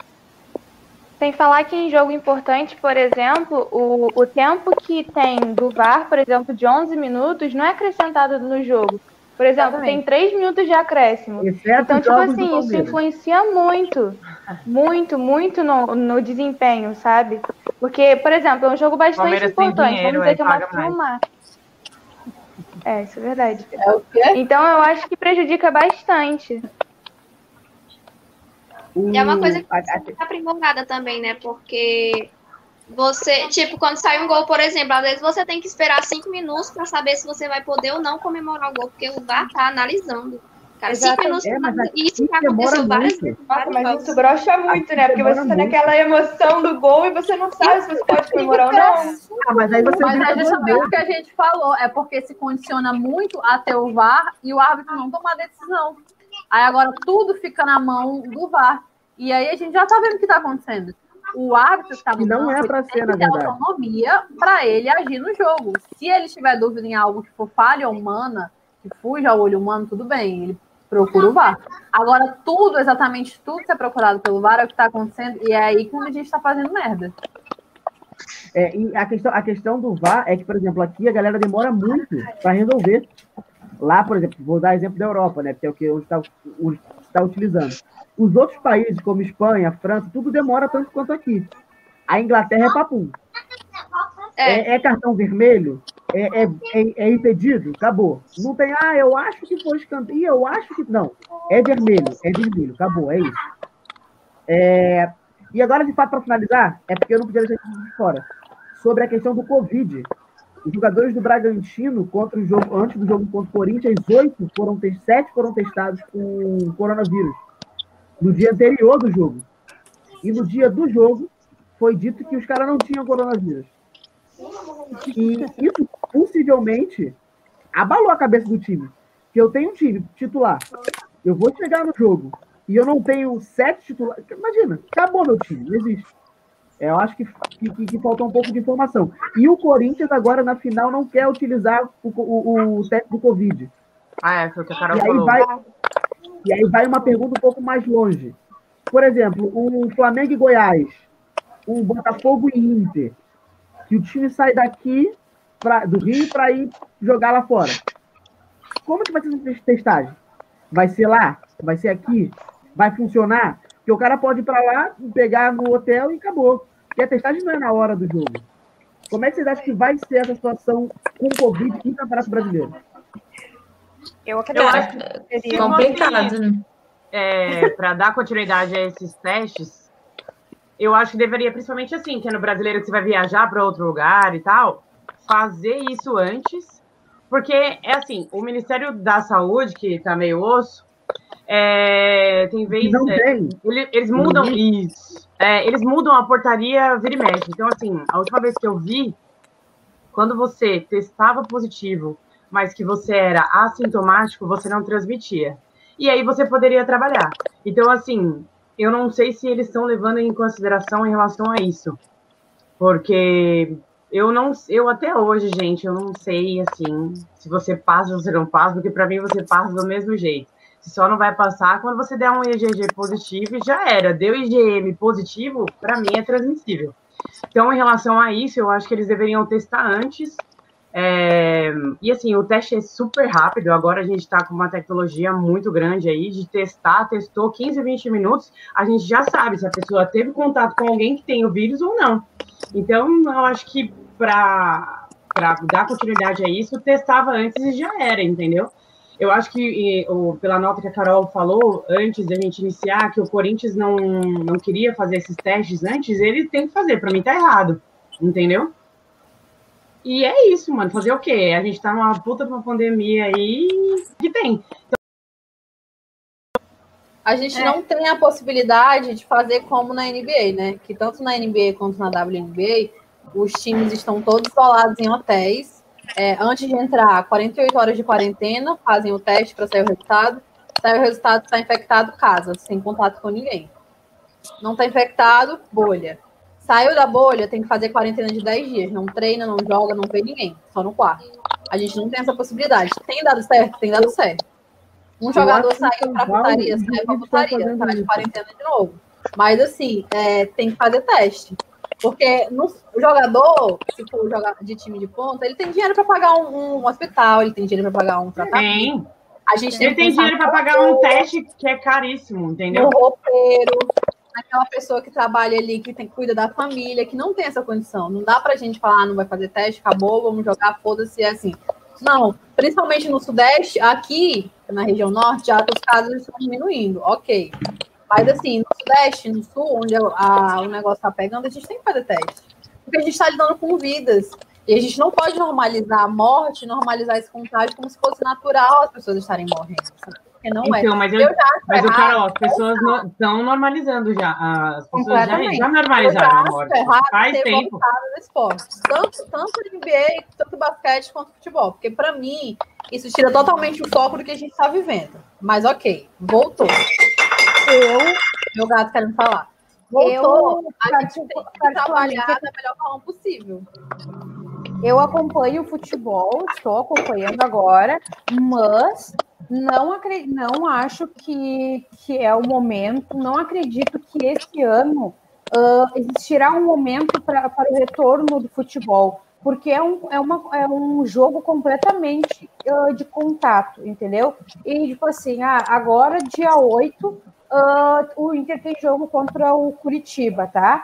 Tem que falar que em jogo importante, por exemplo, o, o tempo que tem do VAR, por exemplo, de 11 minutos, não é acrescentado no jogo. Por exemplo, Exatamente. tem três minutos de acréscimo. Exceto então, tipo assim, isso influencia muito, muito, muito no, no desempenho, sabe? Porque, por exemplo, é um jogo bastante importante. Dinheiro, Vamos dizer que é uma filmar. É, isso é verdade. É então, eu acho que prejudica bastante. E é uma coisa que está aprimorada também, né? Porque você, tipo, quando sai um gol, por exemplo, às vezes você tem que esperar cinco minutos para saber se você vai poder ou não comemorar o gol, porque o VAR tá analisando. Cara, cinco minutos, é, mas isso já aconteceu várias vezes. Nossa, mas isso brocha muito, né? Porque você tá naquela emoção do gol e você não sabe se você pode comemorar ou não. Ah, mas aí você mas é justamente o que a gente falou, é porque se condiciona muito até o VAR e o árbitro não tomar decisão. Aí agora tudo fica na mão do VAR. E aí a gente já tá vendo o que tá acontecendo o árbitro está no não é para ser, na verdade. autonomia para ele agir no jogo. Se ele tiver dúvida em algo que for falha humana, que fuja ao olho humano, tudo bem, ele procura o VAR. Agora, tudo, exatamente tudo que é procurado pelo VAR é o que está acontecendo, e é aí que a gente está fazendo merda. É, e a questão, a questão do VAR é que, por exemplo, aqui a galera demora muito para resolver. Lá, por exemplo, vou dar exemplo da Europa, né? Que é o que está tá utilizando. Os outros países, como Espanha, França, tudo demora tanto quanto aqui. A Inglaterra é papum. É, é, é cartão vermelho? É, é, é, é, impedido? Acabou. Não tem, ah, eu acho que foi escanteio. eu acho que. Não. É vermelho, é vermelho. Acabou, é isso. E agora, de fato, para finalizar, é porque eu não podia deixar isso de fora. Sobre a questão do Covid. Os jogadores do Bragantino, contra o jogo, antes do jogo contra o Corinthians, oito foram, sete foram testados com coronavírus no dia anterior do jogo. E no dia do jogo, foi dito que os caras não tinham coronavírus. E isso possivelmente abalou a cabeça do time. Que eu tenho um time titular. Eu vou chegar no jogo e eu não tenho sete titulares. Imagina, acabou meu time, não existe. É, eu acho que, que, que, faltou um pouco de informação. E o Corinthians agora na final não quer utilizar o, o, o teste do Covid. Ah, é, foi o que a Carol e falou. Aí vai, e aí vai uma pergunta um pouco mais longe. Por exemplo, um Flamengo e Goiás, um Botafogo e Inter, que o time sai daqui pra, do Rio para ir jogar lá fora. Como que vai ser essa testagem? Vai ser lá? Vai ser aqui? Vai funcionar? Porque o cara pode ir para lá, pegar no hotel e acabou. E a testagem não é na hora do jogo. Como é que vocês acham que vai ser essa situação com o Covid e Campeonato Brasileiro? Eu acredito eu acho que seria complicado, né? É, para dar continuidade a esses testes, eu acho que deveria, principalmente assim, que é no brasileiro que você vai viajar para outro lugar e tal, fazer isso antes, porque é assim, o Ministério da Saúde, que tá meio osso, é, tem vezes. Não é, tem. Ele, eles mudam isso. É, eles mudam a portaria vira e mexe. Então, assim, a última vez que eu vi, quando você testava positivo mas que você era assintomático, você não transmitia. E aí você poderia trabalhar. Então, assim, eu não sei se eles estão levando em consideração em relação a isso. Porque eu não, eu até hoje, gente, eu não sei assim, se você passa ou você não passa, porque para mim você passa do mesmo jeito. Você só não vai passar quando você der um IgG positivo e já era. Deu IgM positivo, para mim é transmissível. Então, em relação a isso, eu acho que eles deveriam testar antes é, e assim, o teste é super rápido. Agora a gente está com uma tecnologia muito grande aí de testar, testou 15, 20 minutos, a gente já sabe se a pessoa teve contato com alguém que tem o vírus ou não. Então, eu acho que para dar continuidade a isso, testava antes e já era, entendeu? Eu acho que, e, o, pela nota que a Carol falou antes da gente iniciar, que o Corinthians não, não queria fazer esses testes antes, ele tem que fazer. Para mim, tá errado, entendeu? E é isso, mano. Fazer o quê? A gente tá numa puta de uma pandemia aí que tem. Então... A gente é. não tem a possibilidade de fazer como na NBA, né? Que tanto na NBA quanto na WNBA, os times estão todos isolados em hotéis. É, antes de entrar, 48 horas de quarentena, fazem o teste para sair o resultado. Sai o resultado, está infectado, casa, sem contato com ninguém. Não está infectado, bolha. Saiu da bolha, tem que fazer quarentena de 10 dias. Não treina, não joga, não vê ninguém. Só no quarto. A gente não tem essa possibilidade. Tem dado certo? Tem dado certo. Um eu jogador saiu pra putaria, saiu pra putaria, sai de quarentena de novo. Mas assim, é, tem que fazer teste. Porque no, o jogador, se for jogar de time de ponta, ele tem dinheiro para pagar um, um, hospital, ele tem dinheiro para pagar um tratamento. Tem. A gente ele tem, tem dinheiro para pagar um teste que é caríssimo, entendeu? Um roupeiro, aquela pessoa que trabalha ali, que tem, cuida da família, que não tem essa condição. Não dá pra gente falar, ah, não vai fazer teste, acabou, vamos jogar, foda-se, é assim. Não, principalmente no Sudeste, aqui, na região Norte, já os casos estão diminuindo, ok. Mas assim, no Sudeste, no Sul, onde a, a, o negócio tá pegando, a gente tem que fazer teste. porque a gente está lidando com vidas. E a gente não pode normalizar a morte, normalizar esse contágio como se fosse natural as pessoas estarem morrendo. Porque não então, é. mas, eu, eu mas o Carol, as pessoas estão normalizando já. As pessoas já, já normalizaram a morte. Faz tempo. No esporte. Tanto, tanto NBA, tanto basquete quanto futebol. Porque, para mim, isso tira totalmente o foco do que a gente está vivendo. Mas, ok, voltou. Eu, meu gato querendo falar. Voltou. Eu, a gente tem que trabalhar da melhor forma possível. Eu acompanho o futebol, estou acompanhando agora, mas não, acredito, não acho que, que é o momento, não acredito que esse ano uh, existirá um momento para o retorno do futebol, porque é um, é uma, é um jogo completamente uh, de contato, entendeu? E, tipo assim, ah, agora, dia 8, uh, o Inter tem jogo contra o Curitiba, tá?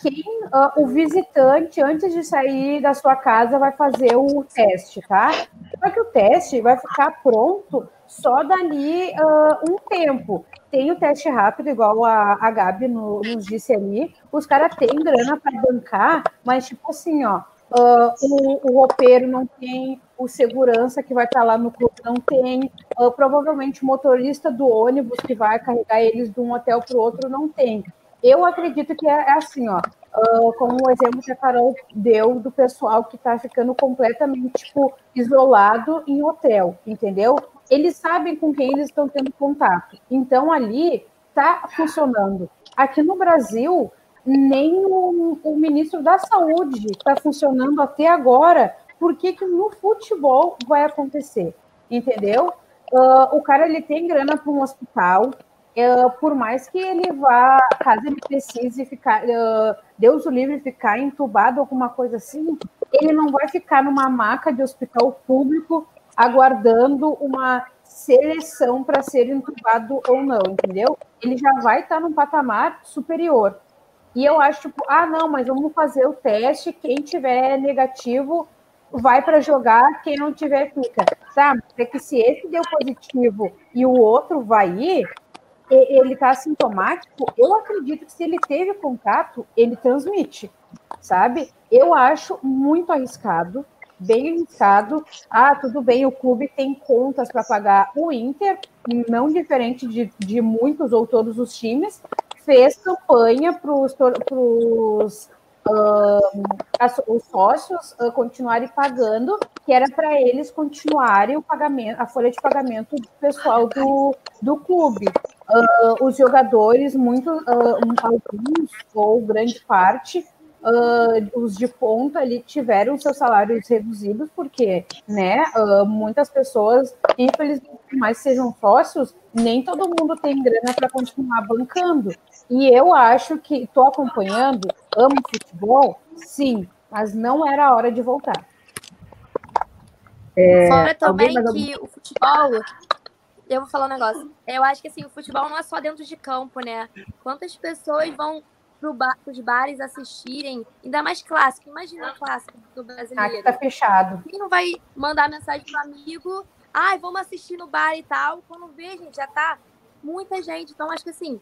Quem, uh, o visitante, antes de sair da sua casa, vai fazer o teste, tá? Só que o teste vai ficar pronto só dali uh, um tempo. Tem o teste rápido, igual a, a Gabi no, nos disse ali. Os caras têm grana para bancar, mas tipo assim, ó, o, o roupeiro não tem, o segurança que vai estar lá no clube não tem, uh, provavelmente o motorista do ônibus que vai carregar eles de um hotel para o outro não tem. Eu acredito que é, é assim, ó, uh, como o exemplo que a Carol deu do pessoal que está ficando completamente tipo, isolado em hotel, entendeu? Eles sabem com quem eles estão tendo contato. Então ali está funcionando. Aqui no Brasil, nem o, o ministro da Saúde está funcionando até agora. Por que, que no futebol vai acontecer? Entendeu? Uh, o cara ele tem grana para um hospital, uh, por mais que ele vá, caso ele precise ficar, uh, Deus o livre, ficar entubado, alguma coisa assim, ele não vai ficar numa maca de hospital público aguardando uma seleção para ser entubado ou não, entendeu? Ele já vai estar num patamar superior. E eu acho, tipo, ah, não, mas vamos fazer o teste, quem tiver negativo vai para jogar, quem não tiver fica, sabe? É que se esse deu positivo e o outro vai ir, ele tá assintomático, eu acredito que se ele teve contato, ele transmite, sabe? Eu acho muito arriscado, bem arriscado. Ah, tudo bem, o clube tem contas para pagar o Inter, não diferente de, de muitos ou todos os times, fez campanha para os os sócios uh, continuarem pagando, que era para eles continuarem o pagamento, a folha de pagamento do pessoal do, do clube. Uh, os jogadores, muito, uh, alguns ou grande parte, uh, os de ponta ali tiveram seus salários reduzidos, porque né, uh, muitas pessoas, infelizmente, mais sejam sócios, nem todo mundo tem grana para continuar bancando. E eu acho que estou acompanhando, amo futebol, sim, mas não era a hora de voltar. É, Fora também que o futebol eu vou falar um negócio. Eu acho que assim, o futebol não é só dentro de campo, né? Quantas pessoas vão para bar, os bares assistirem, ainda mais clássico. Imagina o clássico do brasileiro. Aqui tá fechado. Quem não vai mandar mensagem pro amigo, ai, vamos assistir no bar e tal. Quando vê, gente, já tá muita gente. Então, acho que assim,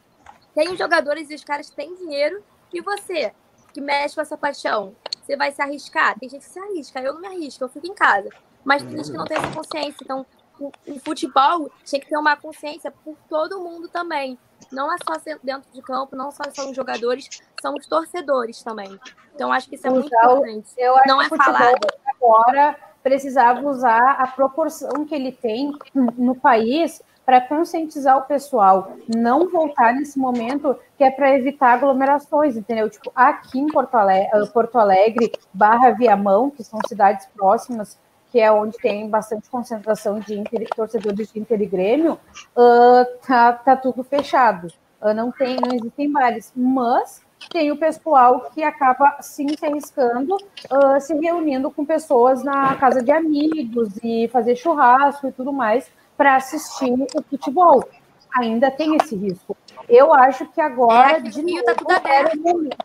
tem os jogadores e os caras têm dinheiro. E você, que mexe com essa paixão, você vai se arriscar? Tem gente que se arrisca, eu não me arrisco, eu fico em casa. Mas tem gente que não tem essa consciência. Então, o, o futebol tinha que ter uma consciência por todo mundo também não é só dentro de campo, não só são os jogadores, são os torcedores também. Então, acho que isso é muito então, importante. Eu acho não é falado. Agora precisava usar a proporção que ele tem no país para conscientizar o pessoal, não voltar nesse momento que é para evitar aglomerações, entendeu? Tipo, aqui em Porto Alegre, Porto Alegre barra Viamão, que são cidades próximas, que é onde tem bastante concentração de inter, torcedores de Inter e Grêmio, uh, tá, tá tudo fechado. Uh, não, tem, não existem bares, mas tem o pessoal que acaba sim se arriscando, uh, se reunindo com pessoas na casa de amigos e fazer churrasco e tudo mais para assistir o futebol. Ainda tem esse risco. Eu acho que agora, é, de novo, tá tudo era o momento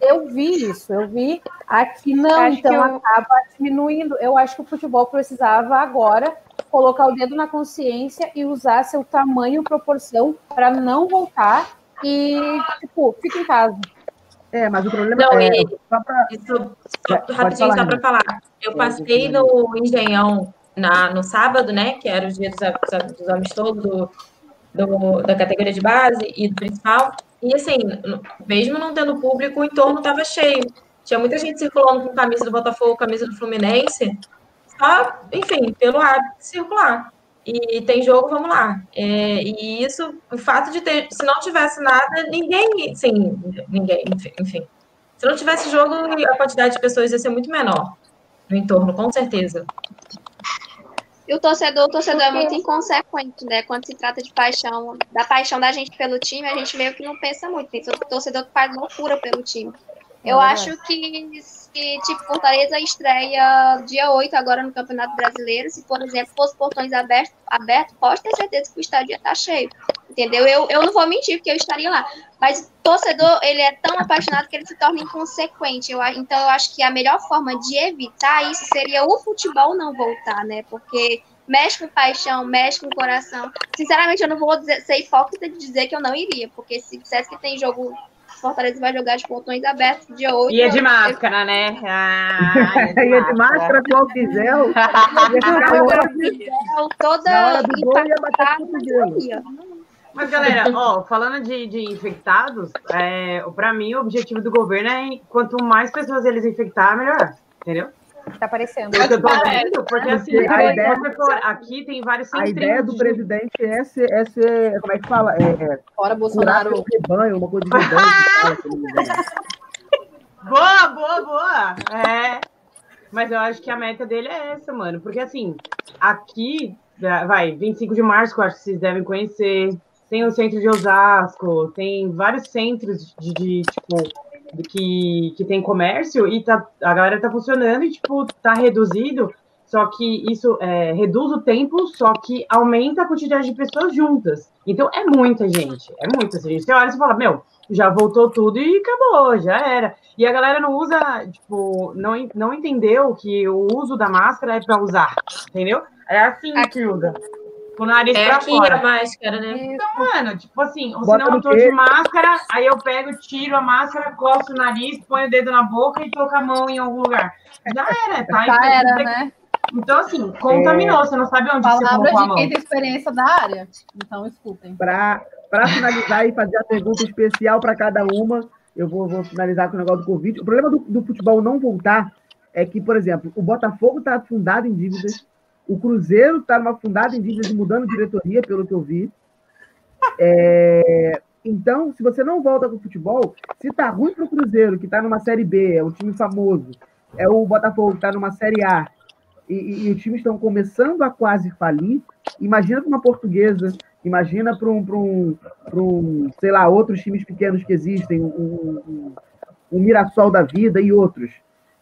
eu vi isso, eu vi aqui não, acho então eu... acaba diminuindo. Eu acho que o futebol precisava agora colocar o dedo na consciência e usar seu tamanho, proporção para não voltar e, tipo, fica em casa. É, mas o problema Não, é. e- Só pra... Isso, só, É, rapidinho, falar, só para falar. Eu passei no Engenhão na, no sábado, né? Que era o dia dos, dos, amistosos do, do- da categoria de base e do principal. E assim, mesmo não tendo público, o entorno estava cheio. Tinha muita gente circulando com camisa do Botafogo, camisa do Fluminense, só, enfim, pelo hábito de circular. E tem jogo, vamos lá. É, e isso, o fato de ter, se não tivesse nada, ninguém, sim, ninguém, enfim. Se não tivesse jogo, a quantidade de pessoas ia ser muito menor no entorno, com certeza. E o torcedor, o torcedor é muito inconsequente, né? Quando se trata de paixão, da paixão da gente pelo time, a gente meio que não pensa muito. Tem torcedor que faz loucura pelo time. Eu É acho que se, tipo, Fortaleza estreia dia 8 agora no Campeonato Brasileiro, se, por exemplo, fosse portões abertos, aberto, pode ter certeza que o estádio ia estar cheio. Entendeu? Eu, eu não vou mentir, porque eu estaria lá. Mas o torcedor, ele é tão apaixonado que ele se torna inconsequente. Eu, então, eu acho que a melhor forma de evitar isso seria o futebol não voltar, né? Porque mexe com paixão, mexe com coração. Sinceramente, eu não vou dizer, ser hipócrita de dizer que eu não iria, porque se dissesse que tem jogo, Fortaleza vai jogar de portões abertos dia 8. E é de eu- máscara, né? <laughs> Ah, E é de máscara, com gel. <laughs> ia ficar eu- louco. eu- toda Na mas galera, ó, falando de, de infectados, é, para mim o objetivo do governo é quanto mais pessoas eles infectar, melhor. Entendeu? Tá aparecendo. Tô vendo, porque assim, Porque a ideia- for- aqui tem vários A ideia do de- presidente é ser, é ser como é que fala? É, é Fora Bolsonaro. rebanho, uma coisa de <laughs> rebanho. Boa, boa, boa! É. Mas eu acho que a meta dele é essa, mano. Porque assim, aqui, vai, 25 de março, que eu acho que vocês devem conhecer. Tem o centro de Osasco, tem vários centros de, de, tipo, que, que tem comércio e tá, a galera tá funcionando e, tipo, tá reduzido. Só que isso é, reduz o tempo, só que aumenta a quantidade de pessoas juntas. Então é muita gente, é muita gente. Você olha e você fala, meu, já voltou tudo e acabou, já era. E a galera não usa, tipo, não, não entendeu que o uso da máscara é para usar, entendeu? É assim que usa. Com o nariz É pra aqui fora. a máscara, né? Então, mano, tipo assim, ou Bota senão eu tô de máscara, aí eu pego, tiro a máscara, coço o nariz, ponho o dedo na boca e tô com a mão em algum lugar. Já era, tá? Já Então, era, você- né? Então, assim, contaminou, você não sabe onde você Palavras colocou a de mão. quem tem experiência da área. Então, escutem. Para finalizar e fazer a pergunta especial para cada uma, eu vou, vou finalizar com o negócio do Covid. O problema do, do futebol não voltar é que, por exemplo, o Botafogo está afundado em dívidas, o Cruzeiro está afundado em dívidas e mudando diretoria, pelo que eu vi. É, então, se você não volta com o futebol, se tá ruim para o Cruzeiro, que está numa Série B, é um time famoso, é o Botafogo que está numa Série A, e, e- e os times estão começando a quase falir, imagina para uma portuguesa, imagina para um, um, um, sei lá, outros times pequenos que existem, um, um, um Mirassol da vida e outros.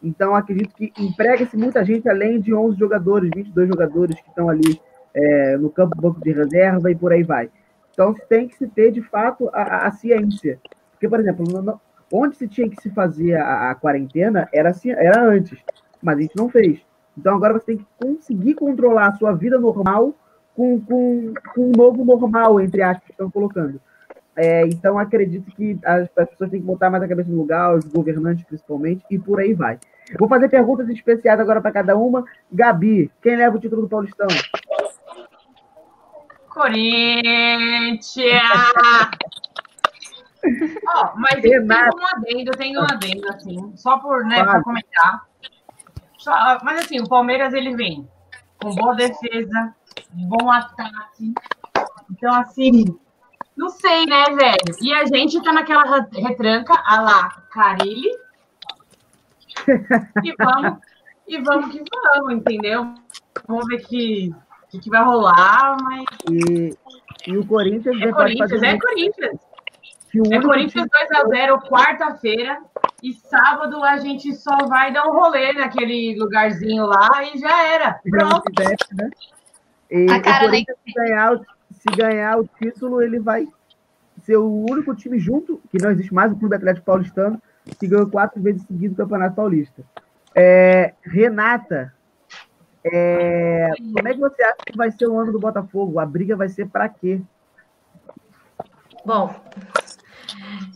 Então, acredito que emprega-se muita gente além de 11 jogadores, 22 jogadores que estão ali é, no campo do banco de reserva e por aí vai. Então, tem que se ter, de fato, a, a- ciência. Porque, por exemplo, onde se tinha que se fazer a, a quarentena era, assim- era antes, mas a gente não fez. Então, agora você tem que conseguir controlar a sua vida normal com, com, com um novo normal, entre aspas, que estão colocando. É, então, acredito que as, as pessoas têm que botar mais a cabeça no lugar, os governantes principalmente, e por aí vai. Vou fazer perguntas especiais agora para cada uma. Gabi, quem leva o título do Paulistão? Corinthians! <laughs> Ó, mas tem um adendo, tem um adendo, assim, só por, né, pra comentar. Só- mas assim, o Palmeiras, ele vem com boa defesa, bom ataque. Então, assim, não sei, né, velho? E a gente tá naquela re- retranca, a lá, Carilli. <laughs> E vamos, e vamos que vamos, entendeu? Vamos ver que, que, que vai rolar, mas E, e o Corinthians é Corinthians, fazer é Corinthians. o É Corinthians time- 2x0, quarta-feira. E sábado a gente só vai dar um rolê naquele lugarzinho lá e já era. Pronto. né? E A o cara nem- Corinthians, ganhar, o- se ganhar o título, ele vai ser o único time junto, que não existe mais, o Clube Atlético Paulistano, que ganhou quatro vezes seguido o Campeonato Paulista. É, Renata, é, como é que você acha que vai ser o ano do Botafogo? A briga vai ser para quê? Bom,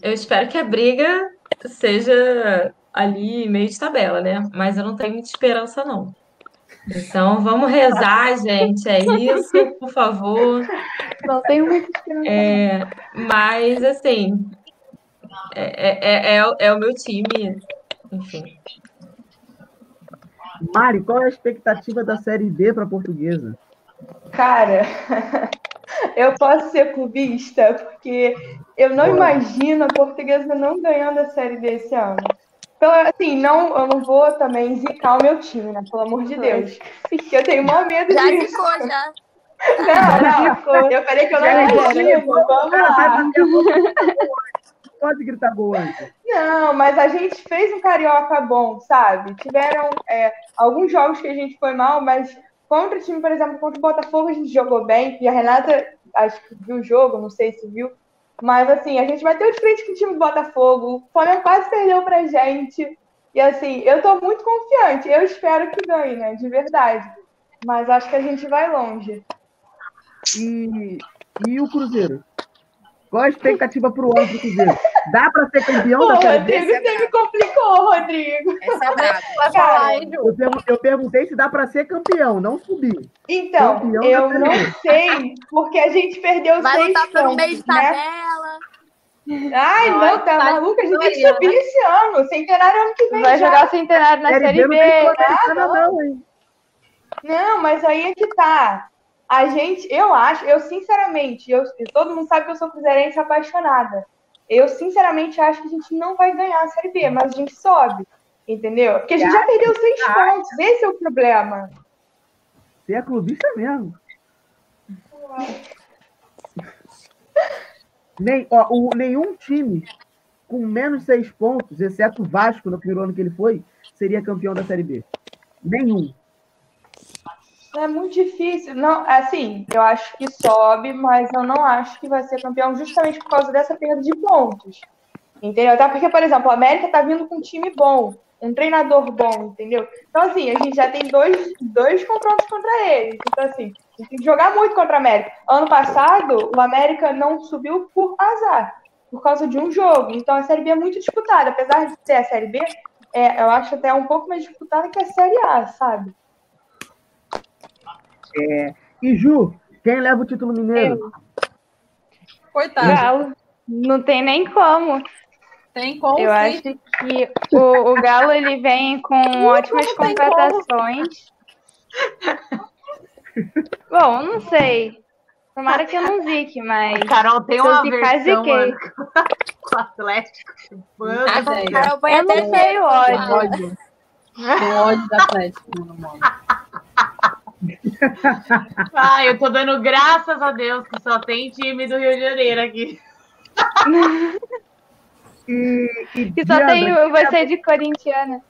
eu espero que a briga seja ali meio de tabela, né? Mas eu não tenho muita esperança, não. Então, vamos rezar, gente. É isso, por favor. Não tenho muita esperança. É, mas, assim, é, é, é, é o meu time, enfim. Mari, qual é a expectativa da Série B para a portuguesa? Cara, <laughs> eu posso ser clubista, porque eu não imagino a portuguesa não ganhando a Série B esse ano. Então, assim, não, eu não vou também zicar o meu time, né? Pelo amor de Deus. Porque eu tenho maior medo Já disso. ficou, já. Não, não, eu falei que eu não Já imagino. Vamos lá. Pode gritar gol antes. Não, mas a gente fez um carioca bom, sabe? Tiveram é, alguns jogos que a gente foi mal, mas contra o time, por exemplo, contra o Botafogo, a gente jogou bem. E a Renata, acho que viu o jogo, não sei se viu. Mas assim, a gente bateu de frente com o time do Botafogo. O Flamengo quase perdeu pra gente. E assim, eu tô muito confiante. Eu espero que ganhe, né? De verdade. Mas acho que a gente vai longe. E, e o Cruzeiro? Qual a expectativa para o ano do Cruzeiro? Dá para ser campeão Pô, da Série B? Rodrigo, você me complicou, Rodrigo. Essa é brava. Cara, Eu, eu perguntei se dá para ser campeão, não subir. Então, Campeão eu não sei, porque a gente perdeu Vai seis lutar por um pontos, mês de né? tabela. Ai, não, tá tá maluca? A gente tem que subir esse ano. Centenário ano que vem Vai já. jogar o centenário na Série Série B B. não Ah, não. não, hein? Não, mas aí é que tá. A gente, eu acho, eu sinceramente, eu, todo mundo sabe que eu sou cruzeirense apaixonada. Eu sinceramente acho que a gente não vai ganhar a Série B, mas a gente sobe. Entendeu? Porque a gente já perdeu seis pontos. Esse é o problema. Você é clubista mesmo. Nem, ó, o, nenhum time com menos seis pontos, exceto o Vasco no primeiro ano que ele foi, seria campeão da Série B. Nenhum. É muito difícil. Não, assim, eu acho que sobe, mas eu não acho que vai ser campeão justamente por causa dessa perda de pontos. Entendeu? Até porque, por exemplo, a América tá vindo com um time bom, um treinador bom, entendeu? Então, assim, a gente já tem dois, dois confrontos contra eles. Então, assim, a gente tem que jogar muito contra a América. Ano passado, o América não subiu por azar, por causa de um jogo. Então, a Série B é muito disputada. Apesar de ser a Série B, é, eu acho até um pouco mais disputada que a Série A, sabe? É, e Ju, quem leva o título mineiro? Coitado. Galo. Não tem nem como. Tem como Eu sim. acho que o, o Galo ele vem com ótimas não tem contratações. Bom, não sei. Tomara que eu não zique, mas. Carol tem uma zicar, versão, ziquei. mano, <laughs> com o Atlético. Mano, Ah, velho. Carol põe Eu até não sei medo. ódio. ódio. Tem ódio da Atlético, meu nome. Ai, eu tô dando graças a Deus que só tem time do Rio de Janeiro aqui. E, e Que só Diandra, tem quem você de corintiana.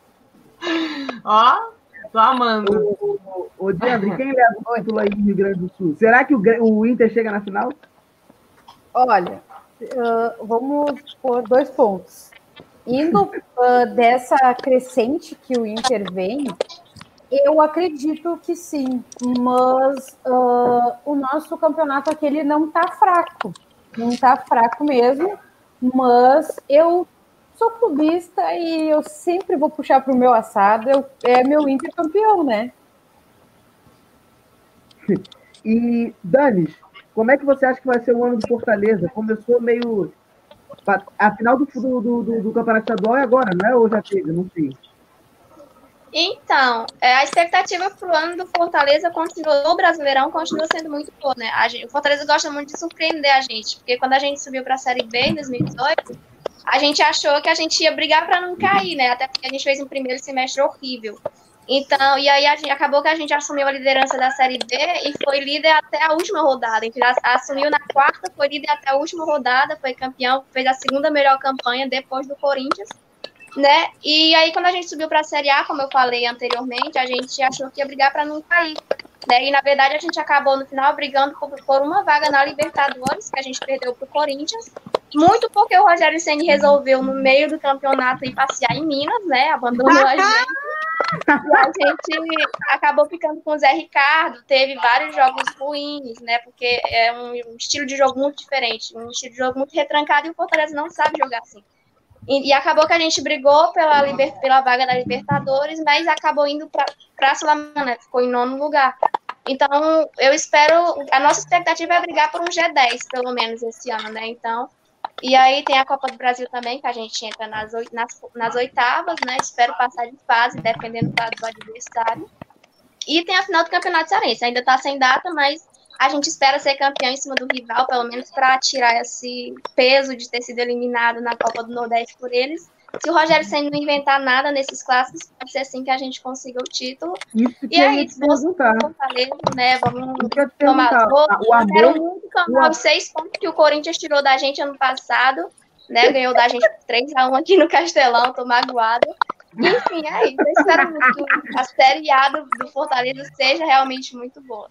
Ó, tô amando. O, o, o Diandre, quem leva o título aí do Rio Grande do Sul? Será que o, o Inter chega na final? Olha, ah, vamos por dois pontos. Indo ah, dessa crescente que o Inter vem, eu acredito que sim, mas ah, o nosso campeonato aqui ele não tá fraco, não tá fraco mesmo, mas eu sou clubista e eu sempre vou puxar pro meu assado, eu, é meu Inter campeão, né? <laughs> E, Danis, como é que você acha que vai ser o ano do Fortaleza? Começou meio. A final do, do, do, do Campeonato Estadual é agora, não é? Ou já teve? Não sei. Então, é, a expectativa pro ano do Fortaleza continua, no Brasileirão continua sendo muito boa, né? A gente- o Fortaleza gosta muito de surpreender a gente, porque quando a gente subiu para a Série B em 2018, a gente achou que a gente ia brigar para não cair, né? Até porque a gente fez um primeiro semestre horrível. Então, e aí gente, acabou que a gente assumiu a liderança da Série B e foi líder até a última rodada. Então, assumiu na quarta, foi líder até a última rodada, foi campeão, fez a segunda melhor campanha depois do Corinthians né? E aí, quando a gente subiu para a Série A, como eu falei anteriormente, a gente achou que ia brigar para não cair. Né? E na verdade, a gente acabou no final brigando por, uma vaga na Libertadores, que a gente perdeu para o Corinthians. Muito porque o Rogério Ceni resolveu, no meio do campeonato, ir passear em Minas, né? Abandonou a gente. E a gente acabou ficando com o Zé Ricardo, teve vários jogos ruins, né? Porque é um estilo de jogo muito diferente, um estilo de jogo muito retrancado e o Fortaleza não sabe jogar assim. E, e, acabou que a gente brigou pela, liber, pela vaga da Libertadores, mas acabou indo para a Sul-Americana, né? ficou em nono lugar. Então, eu espero. A nossa expectativa é brigar por um G10, pelo menos, esse ano, né? Então. E aí tem a Copa do Brasil também, que a gente entra nas, nas, nas oitavas, né? Espero passar de fase, dependendo do adversário. E tem a final do Campeonato Cearense. Ainda está sem data, mas a gente espera ser campeão em cima do rival, pelo menos para tirar esse peso de ter sido eliminado na Copa do Nordeste por eles. Se o Rogério Senna não inventar nada nesses clássicos, pode ser assim que a gente consiga o título. Isso e aí, se você Fortaleza, né? Vamos tomar o amor, Quero muito tomar os seis pontos que o Corinthians tirou da gente ano passado, né? Ganhou da gente <laughs> 3x1 aqui no Castelão, tô magoado. Enfim, é isso. Eu espero muito que a Série A do, do Fortaleza seja realmente muito boa.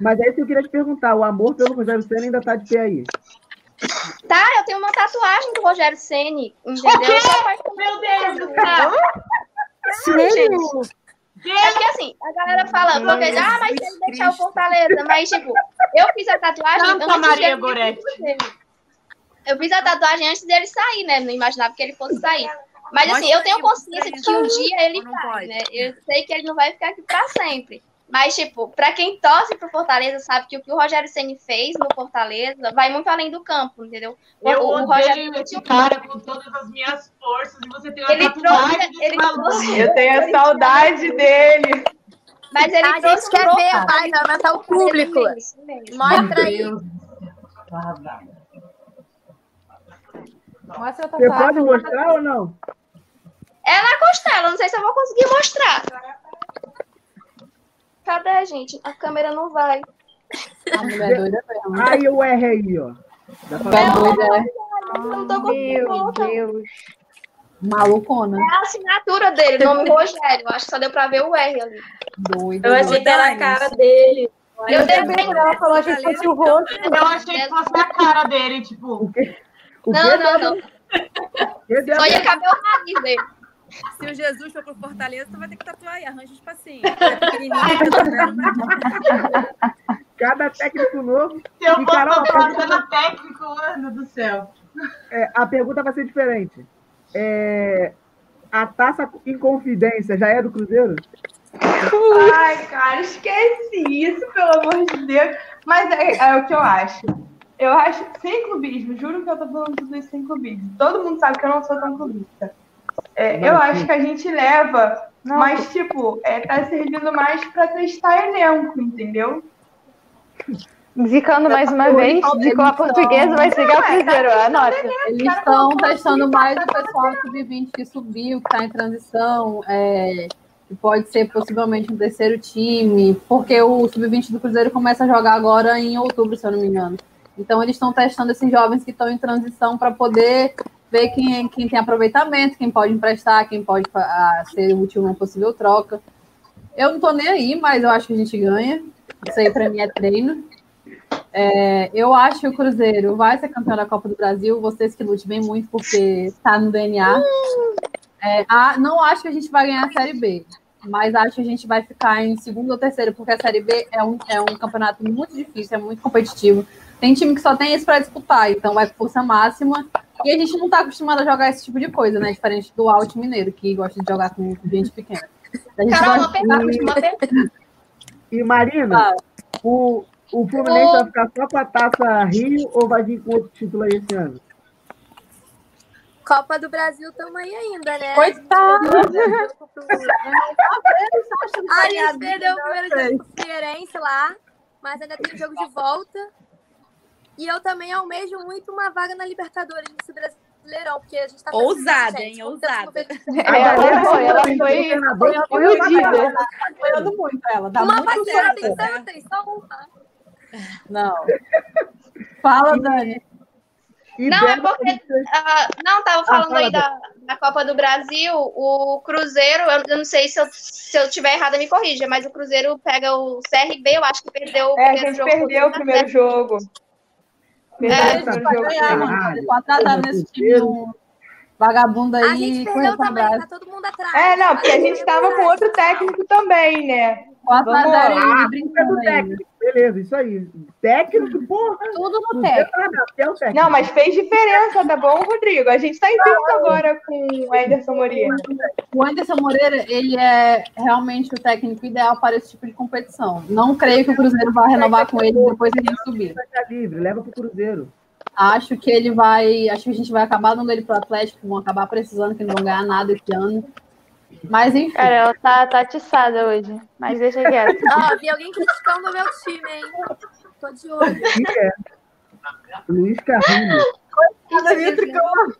Mas é isso que eu queria te perguntar. O amor pelo Rogério Senna ainda tá de pé aí? Tá, eu tenho uma tatuagem do Rogério Ceni, entendeu? Meu Deus do céu! Sério? É que assim, a galera fala, porque, ah, mas ele deixar o Fortaleza, mas tipo, eu fiz a tatuagem Santa Maria Goretti. Eu fiz a tatuagem antes dele sair, né? Não imaginava que ele fosse sair. Mas assim, eu tenho consciência de que um dia ele vai, né? Eu sei que ele não vai ficar aqui pra sempre. Mas, tipo, para quem torce pro Fortaleza, sabe que o que o Rogério Ceni fez no Fortaleza vai muito além do campo, entendeu? Eu o, o Rogério esse cara com todas as minhas forças e você tem uma ele trouxe, ele trouxe, Eu tenho a saudade dele. Mas ele a trouxe quer ver, vai, vai matar o público. Mostra aí. Mostra Você pode mostrar ou não? É na costela, não sei se eu vou conseguir mostrar. Cadê, gente? A câmera não vai. A mulher doida mesmo. Aí o R aí, ó. Dá pra é doida. Não tô Meu Deus. Malucona. É a assinatura dele, nome Rogério. Acho que só deu pra ver o R ali. Doido. Eu achei que era a cara dele. Eu também. Ela falou que fosse o rosto. Eu achei que fosse a cara dele, tipo. O quê? O não, não, não. Só ia caber o nariz dele. Se o Jesus for pro Fortaleza, tu vai ter que tatuar aí, arranja espacinho. <laughs> Cada técnico novo. Se eu for Carol, pergunta... técnico, mano do céu. É, a pergunta vai ser diferente. É, a taça em confidência já é do Cruzeiro? Ai, cara, esquece isso, pelo amor de Deus. Mas é, é o que eu acho. Eu acho, sem clubismo, juro que eu tô falando tudo isso sem clubismo. Todo mundo sabe que eu não sou tão clubista. É, eu acho que a gente leva, não. mas, tipo, é, tá servindo mais para testar elenco, entendeu? Zicando mais uma vez, zicou a portuguesa, vai seguir o Cruzeiro, anota. Eles estão testando mais o pessoal sub-20 que subiu, que está em transição, é, pode ser possivelmente um terceiro time, porque o sub-20 do Cruzeiro começa a jogar agora em outubro, se eu não me engano. Então, eles estão testando esses jovens que estão em transição para poder ver quem, quem tem aproveitamento, quem pode emprestar, quem pode a, ser útil uma possível troca. Eu não tô nem aí, mas eu acho que a gente ganha. Isso aí para mim é treino. É, eu acho que o Cruzeiro vai ser campeão da Copa do Brasil. Vocês que lutem bem muito, porque está no DNA. É, a, não acho que a gente vai ganhar a Série B, mas acho que a gente vai ficar em segundo ou terceiro, porque a Série B é um, é um campeonato muito difícil, é muito competitivo. Tem time que só tem isso para disputar, então vai com força máxima. E a gente não está acostumado a jogar esse tipo de coisa, né? Diferente do Alt Mineiro, que gosta de jogar com gente pequena. A gente Carol, gosta de... E Marina, ah. o, o Fluminense vai ficar só com a taça Rio ou vai vir com outro título aí esse ano? Copa do Brasil estamos aí ainda, né? Coitado! a gente perdeu o primeiro jogo do Figueirense lá, mas ainda tem jogo de volta. E eu também almejo muito uma vaga na Libertadores nesse Brasileirão, porque a gente tá Ousada, hein? Ousada. Ela foi, ela foi iludida. Tá apoiando muito ela. Dá uma muito parceira tem tantas, só uma. Não. Fala, Dani. Não, é porque. Uh, não, tava falando ah, aí da, da Copa do Brasil. O Cruzeiro, eu, não sei se eu, se eu tiver errado, me corrija, mas o Cruzeiro pega o CRB, eu acho que perdeu o é, primeiro jogo. perdeu o primeiro jogo. É, a gente vai ganhar, mano. Tô atrasado nesse time. Vagabundo aí. A gente perdeu também, tá todo mundo atrás. É, não, porque a gente tava com outro técnico também, né? 4 a 0 Ah, ele brincando do técnico. Beleza, isso aí. Técnico, porra. Tudo no técnico. Não, mas fez diferença, tá bom, Rodrigo? A gente tá invicto agora com o Anderson Moreira. O Anderson Moreira, ele é realmente o técnico ideal para esse tipo de competição. Não creio que o Cruzeiro vá renovar com ele depois de a gente subir. Tá livre, leva pro Cruzeiro. Acho que ele vai. Acho que a gente vai acabar dando ele pro Atlético, vão acabar precisando, que não vão ganhar nada esse ano. Mas enfim. Cara, ela tá, tá atiçada hoje. Mas deixa quieto. <laughs> Ó, vi alguém criticando o meu time, hein? Tô de olho. É. Luiz Carrinho. Coitada minha tricolor.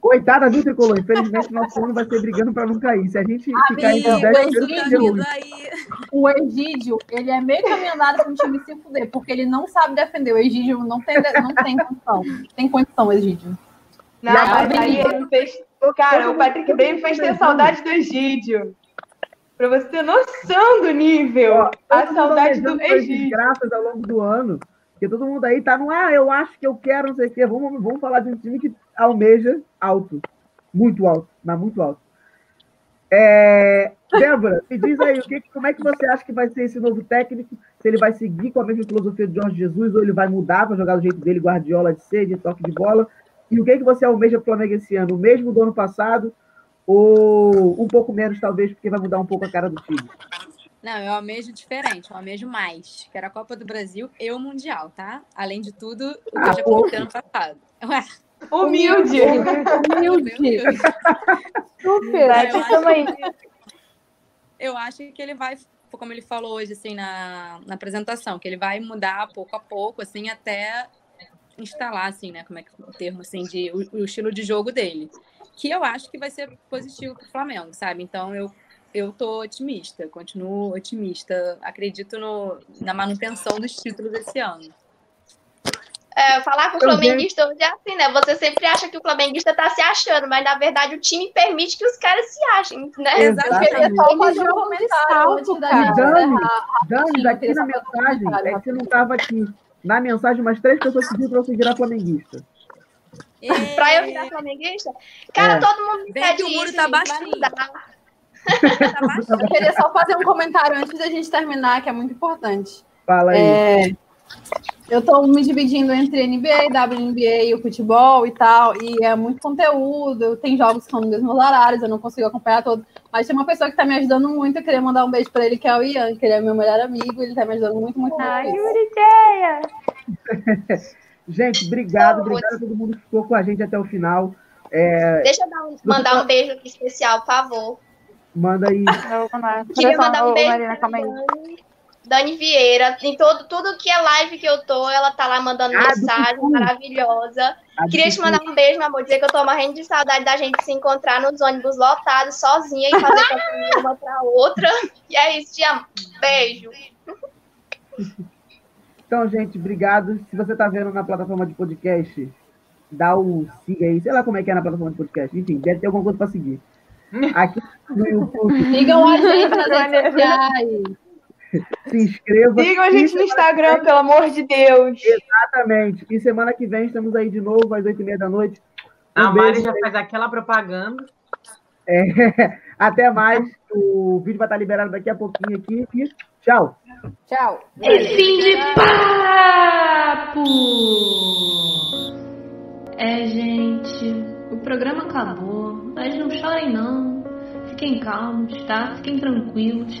Coitada do tricolor. Infelizmente, nosso ano vai ser brigando pra não cair. Se a gente ficar Amigo, 10 vai ser ruim. O Egídio, ele é meio caminho andado para o time se fuder, porque ele não sabe defender. O Egídio não tem, não tem condição. Tem condição, Egídio. Não, mas aí ele fez. Cara, o Patrick Bem fez ter saudade do Egídio. Pra você ter noção do nível. a saudade do Egídio. Graças ao longo do ano. Porque todo mundo aí tá no, ah, eu acho que eu quero, não sei o quê. Vamos, vamos falar de um time que almeja alto. Muito alto, mas muito alto. É, Débora, me diz aí, o que, como é que você acha que vai ser esse novo técnico? Se ele vai seguir com a mesma filosofia de Jorge Jesus ou ele vai mudar para jogar do jeito dele, Guardiola de ser, de toque de bola? E o que, que você almeja para o Flamengo esse ano? O mesmo do ano passado ou um pouco menos, talvez, porque vai mudar um pouco a cara do time? Não, eu almejo diferente, eu almejo mais. Quero a Copa do Brasil e o Mundial, tá? Além de tudo, o que Ah, eu já pô. coloquei ano passado. Ué. Humilde. Humilde. Super. Não, eu acho que- Eu acho que ele vai, como ele falou hoje, assim, na, na apresentação, que ele vai mudar pouco a pouco, assim, até instalar, assim, né, como é que o termo, assim, de, o, o estilo de jogo dele. Que eu acho que vai ser positivo para o Flamengo, sabe? Então, eu, eu tô otimista, continuo otimista. Acredito no, na manutenção dos títulos esse ano. É, falar com o flamenguista hoje é assim, né? Você sempre acha que o flamenguista tá se achando, mas na verdade o time permite que os caras se achem, né? Exatamente. Fazer um comentário da salto, cara. encerrar. Dani, aqui na mensagem, é que você não estava aqui. Na mensagem, umas três pessoas pediram para você virar flamenguista. pra eu virar <laughs> flamenguista? Cara, É. todo mundo me Vem pede que o muro isso, tá baixinho. <laughs> Eu queria só fazer um comentário antes da gente terminar, que é muito importante. Fala aí. É, eu estou me dividindo entre NBA, WNBA, o futebol e tal, e é muito conteúdo. Tem jogos que são nos mesmos horários, eu não consigo acompanhar todos. Mas tem uma pessoa que está me ajudando muito, eu queria mandar um beijo para ele, que é o Ian, que ele é meu melhor amigo, ele está me ajudando muito, muito. Ai. Euriceia! <laughs> Gente, obrigado, obrigado a todo mundo que ficou com a gente até o final. É, Deixa eu dar um- mandar um beijo aqui especial, por favor. manda aí. Queria mandar um beijo Marina, calma aí. Dani, Vieira. Em todo, tudo que é live que eu tô, ela tá lá mandando Ah, mensagem maravilhosa. Ah, Queria te mandar um beijo, meu amor. Dizer que eu tô morrendo de saudade da gente se encontrar nos ônibus lotados, sozinha e fazer <laughs> companhia uma pra outra. E é isso, te amo. Beijo. Então, gente, obrigado. Se você está vendo na plataforma de podcast, dá o siga aí. Sei lá como é que é na plataforma de podcast. Enfim, deve ter alguma coisa para seguir. <laughs> Aqui no YouTube. Sigam a gente nas redes sociais. <laughs> Se inscreva. Sigam a gente no Instagram, pelo amor de Deus. Exatamente. E semana que vem estamos aí de novo, às oito e meia da noite. Um A Mari beijo. já faz aquela propaganda. É, <laughs> até mais. O vídeo vai estar liberado daqui a pouquinho aqui. E tchau. Tchau. É fim de papo! É, gente, o programa acabou, mas não chorem não. Fiquem calmos, tá? Fiquem tranquilos.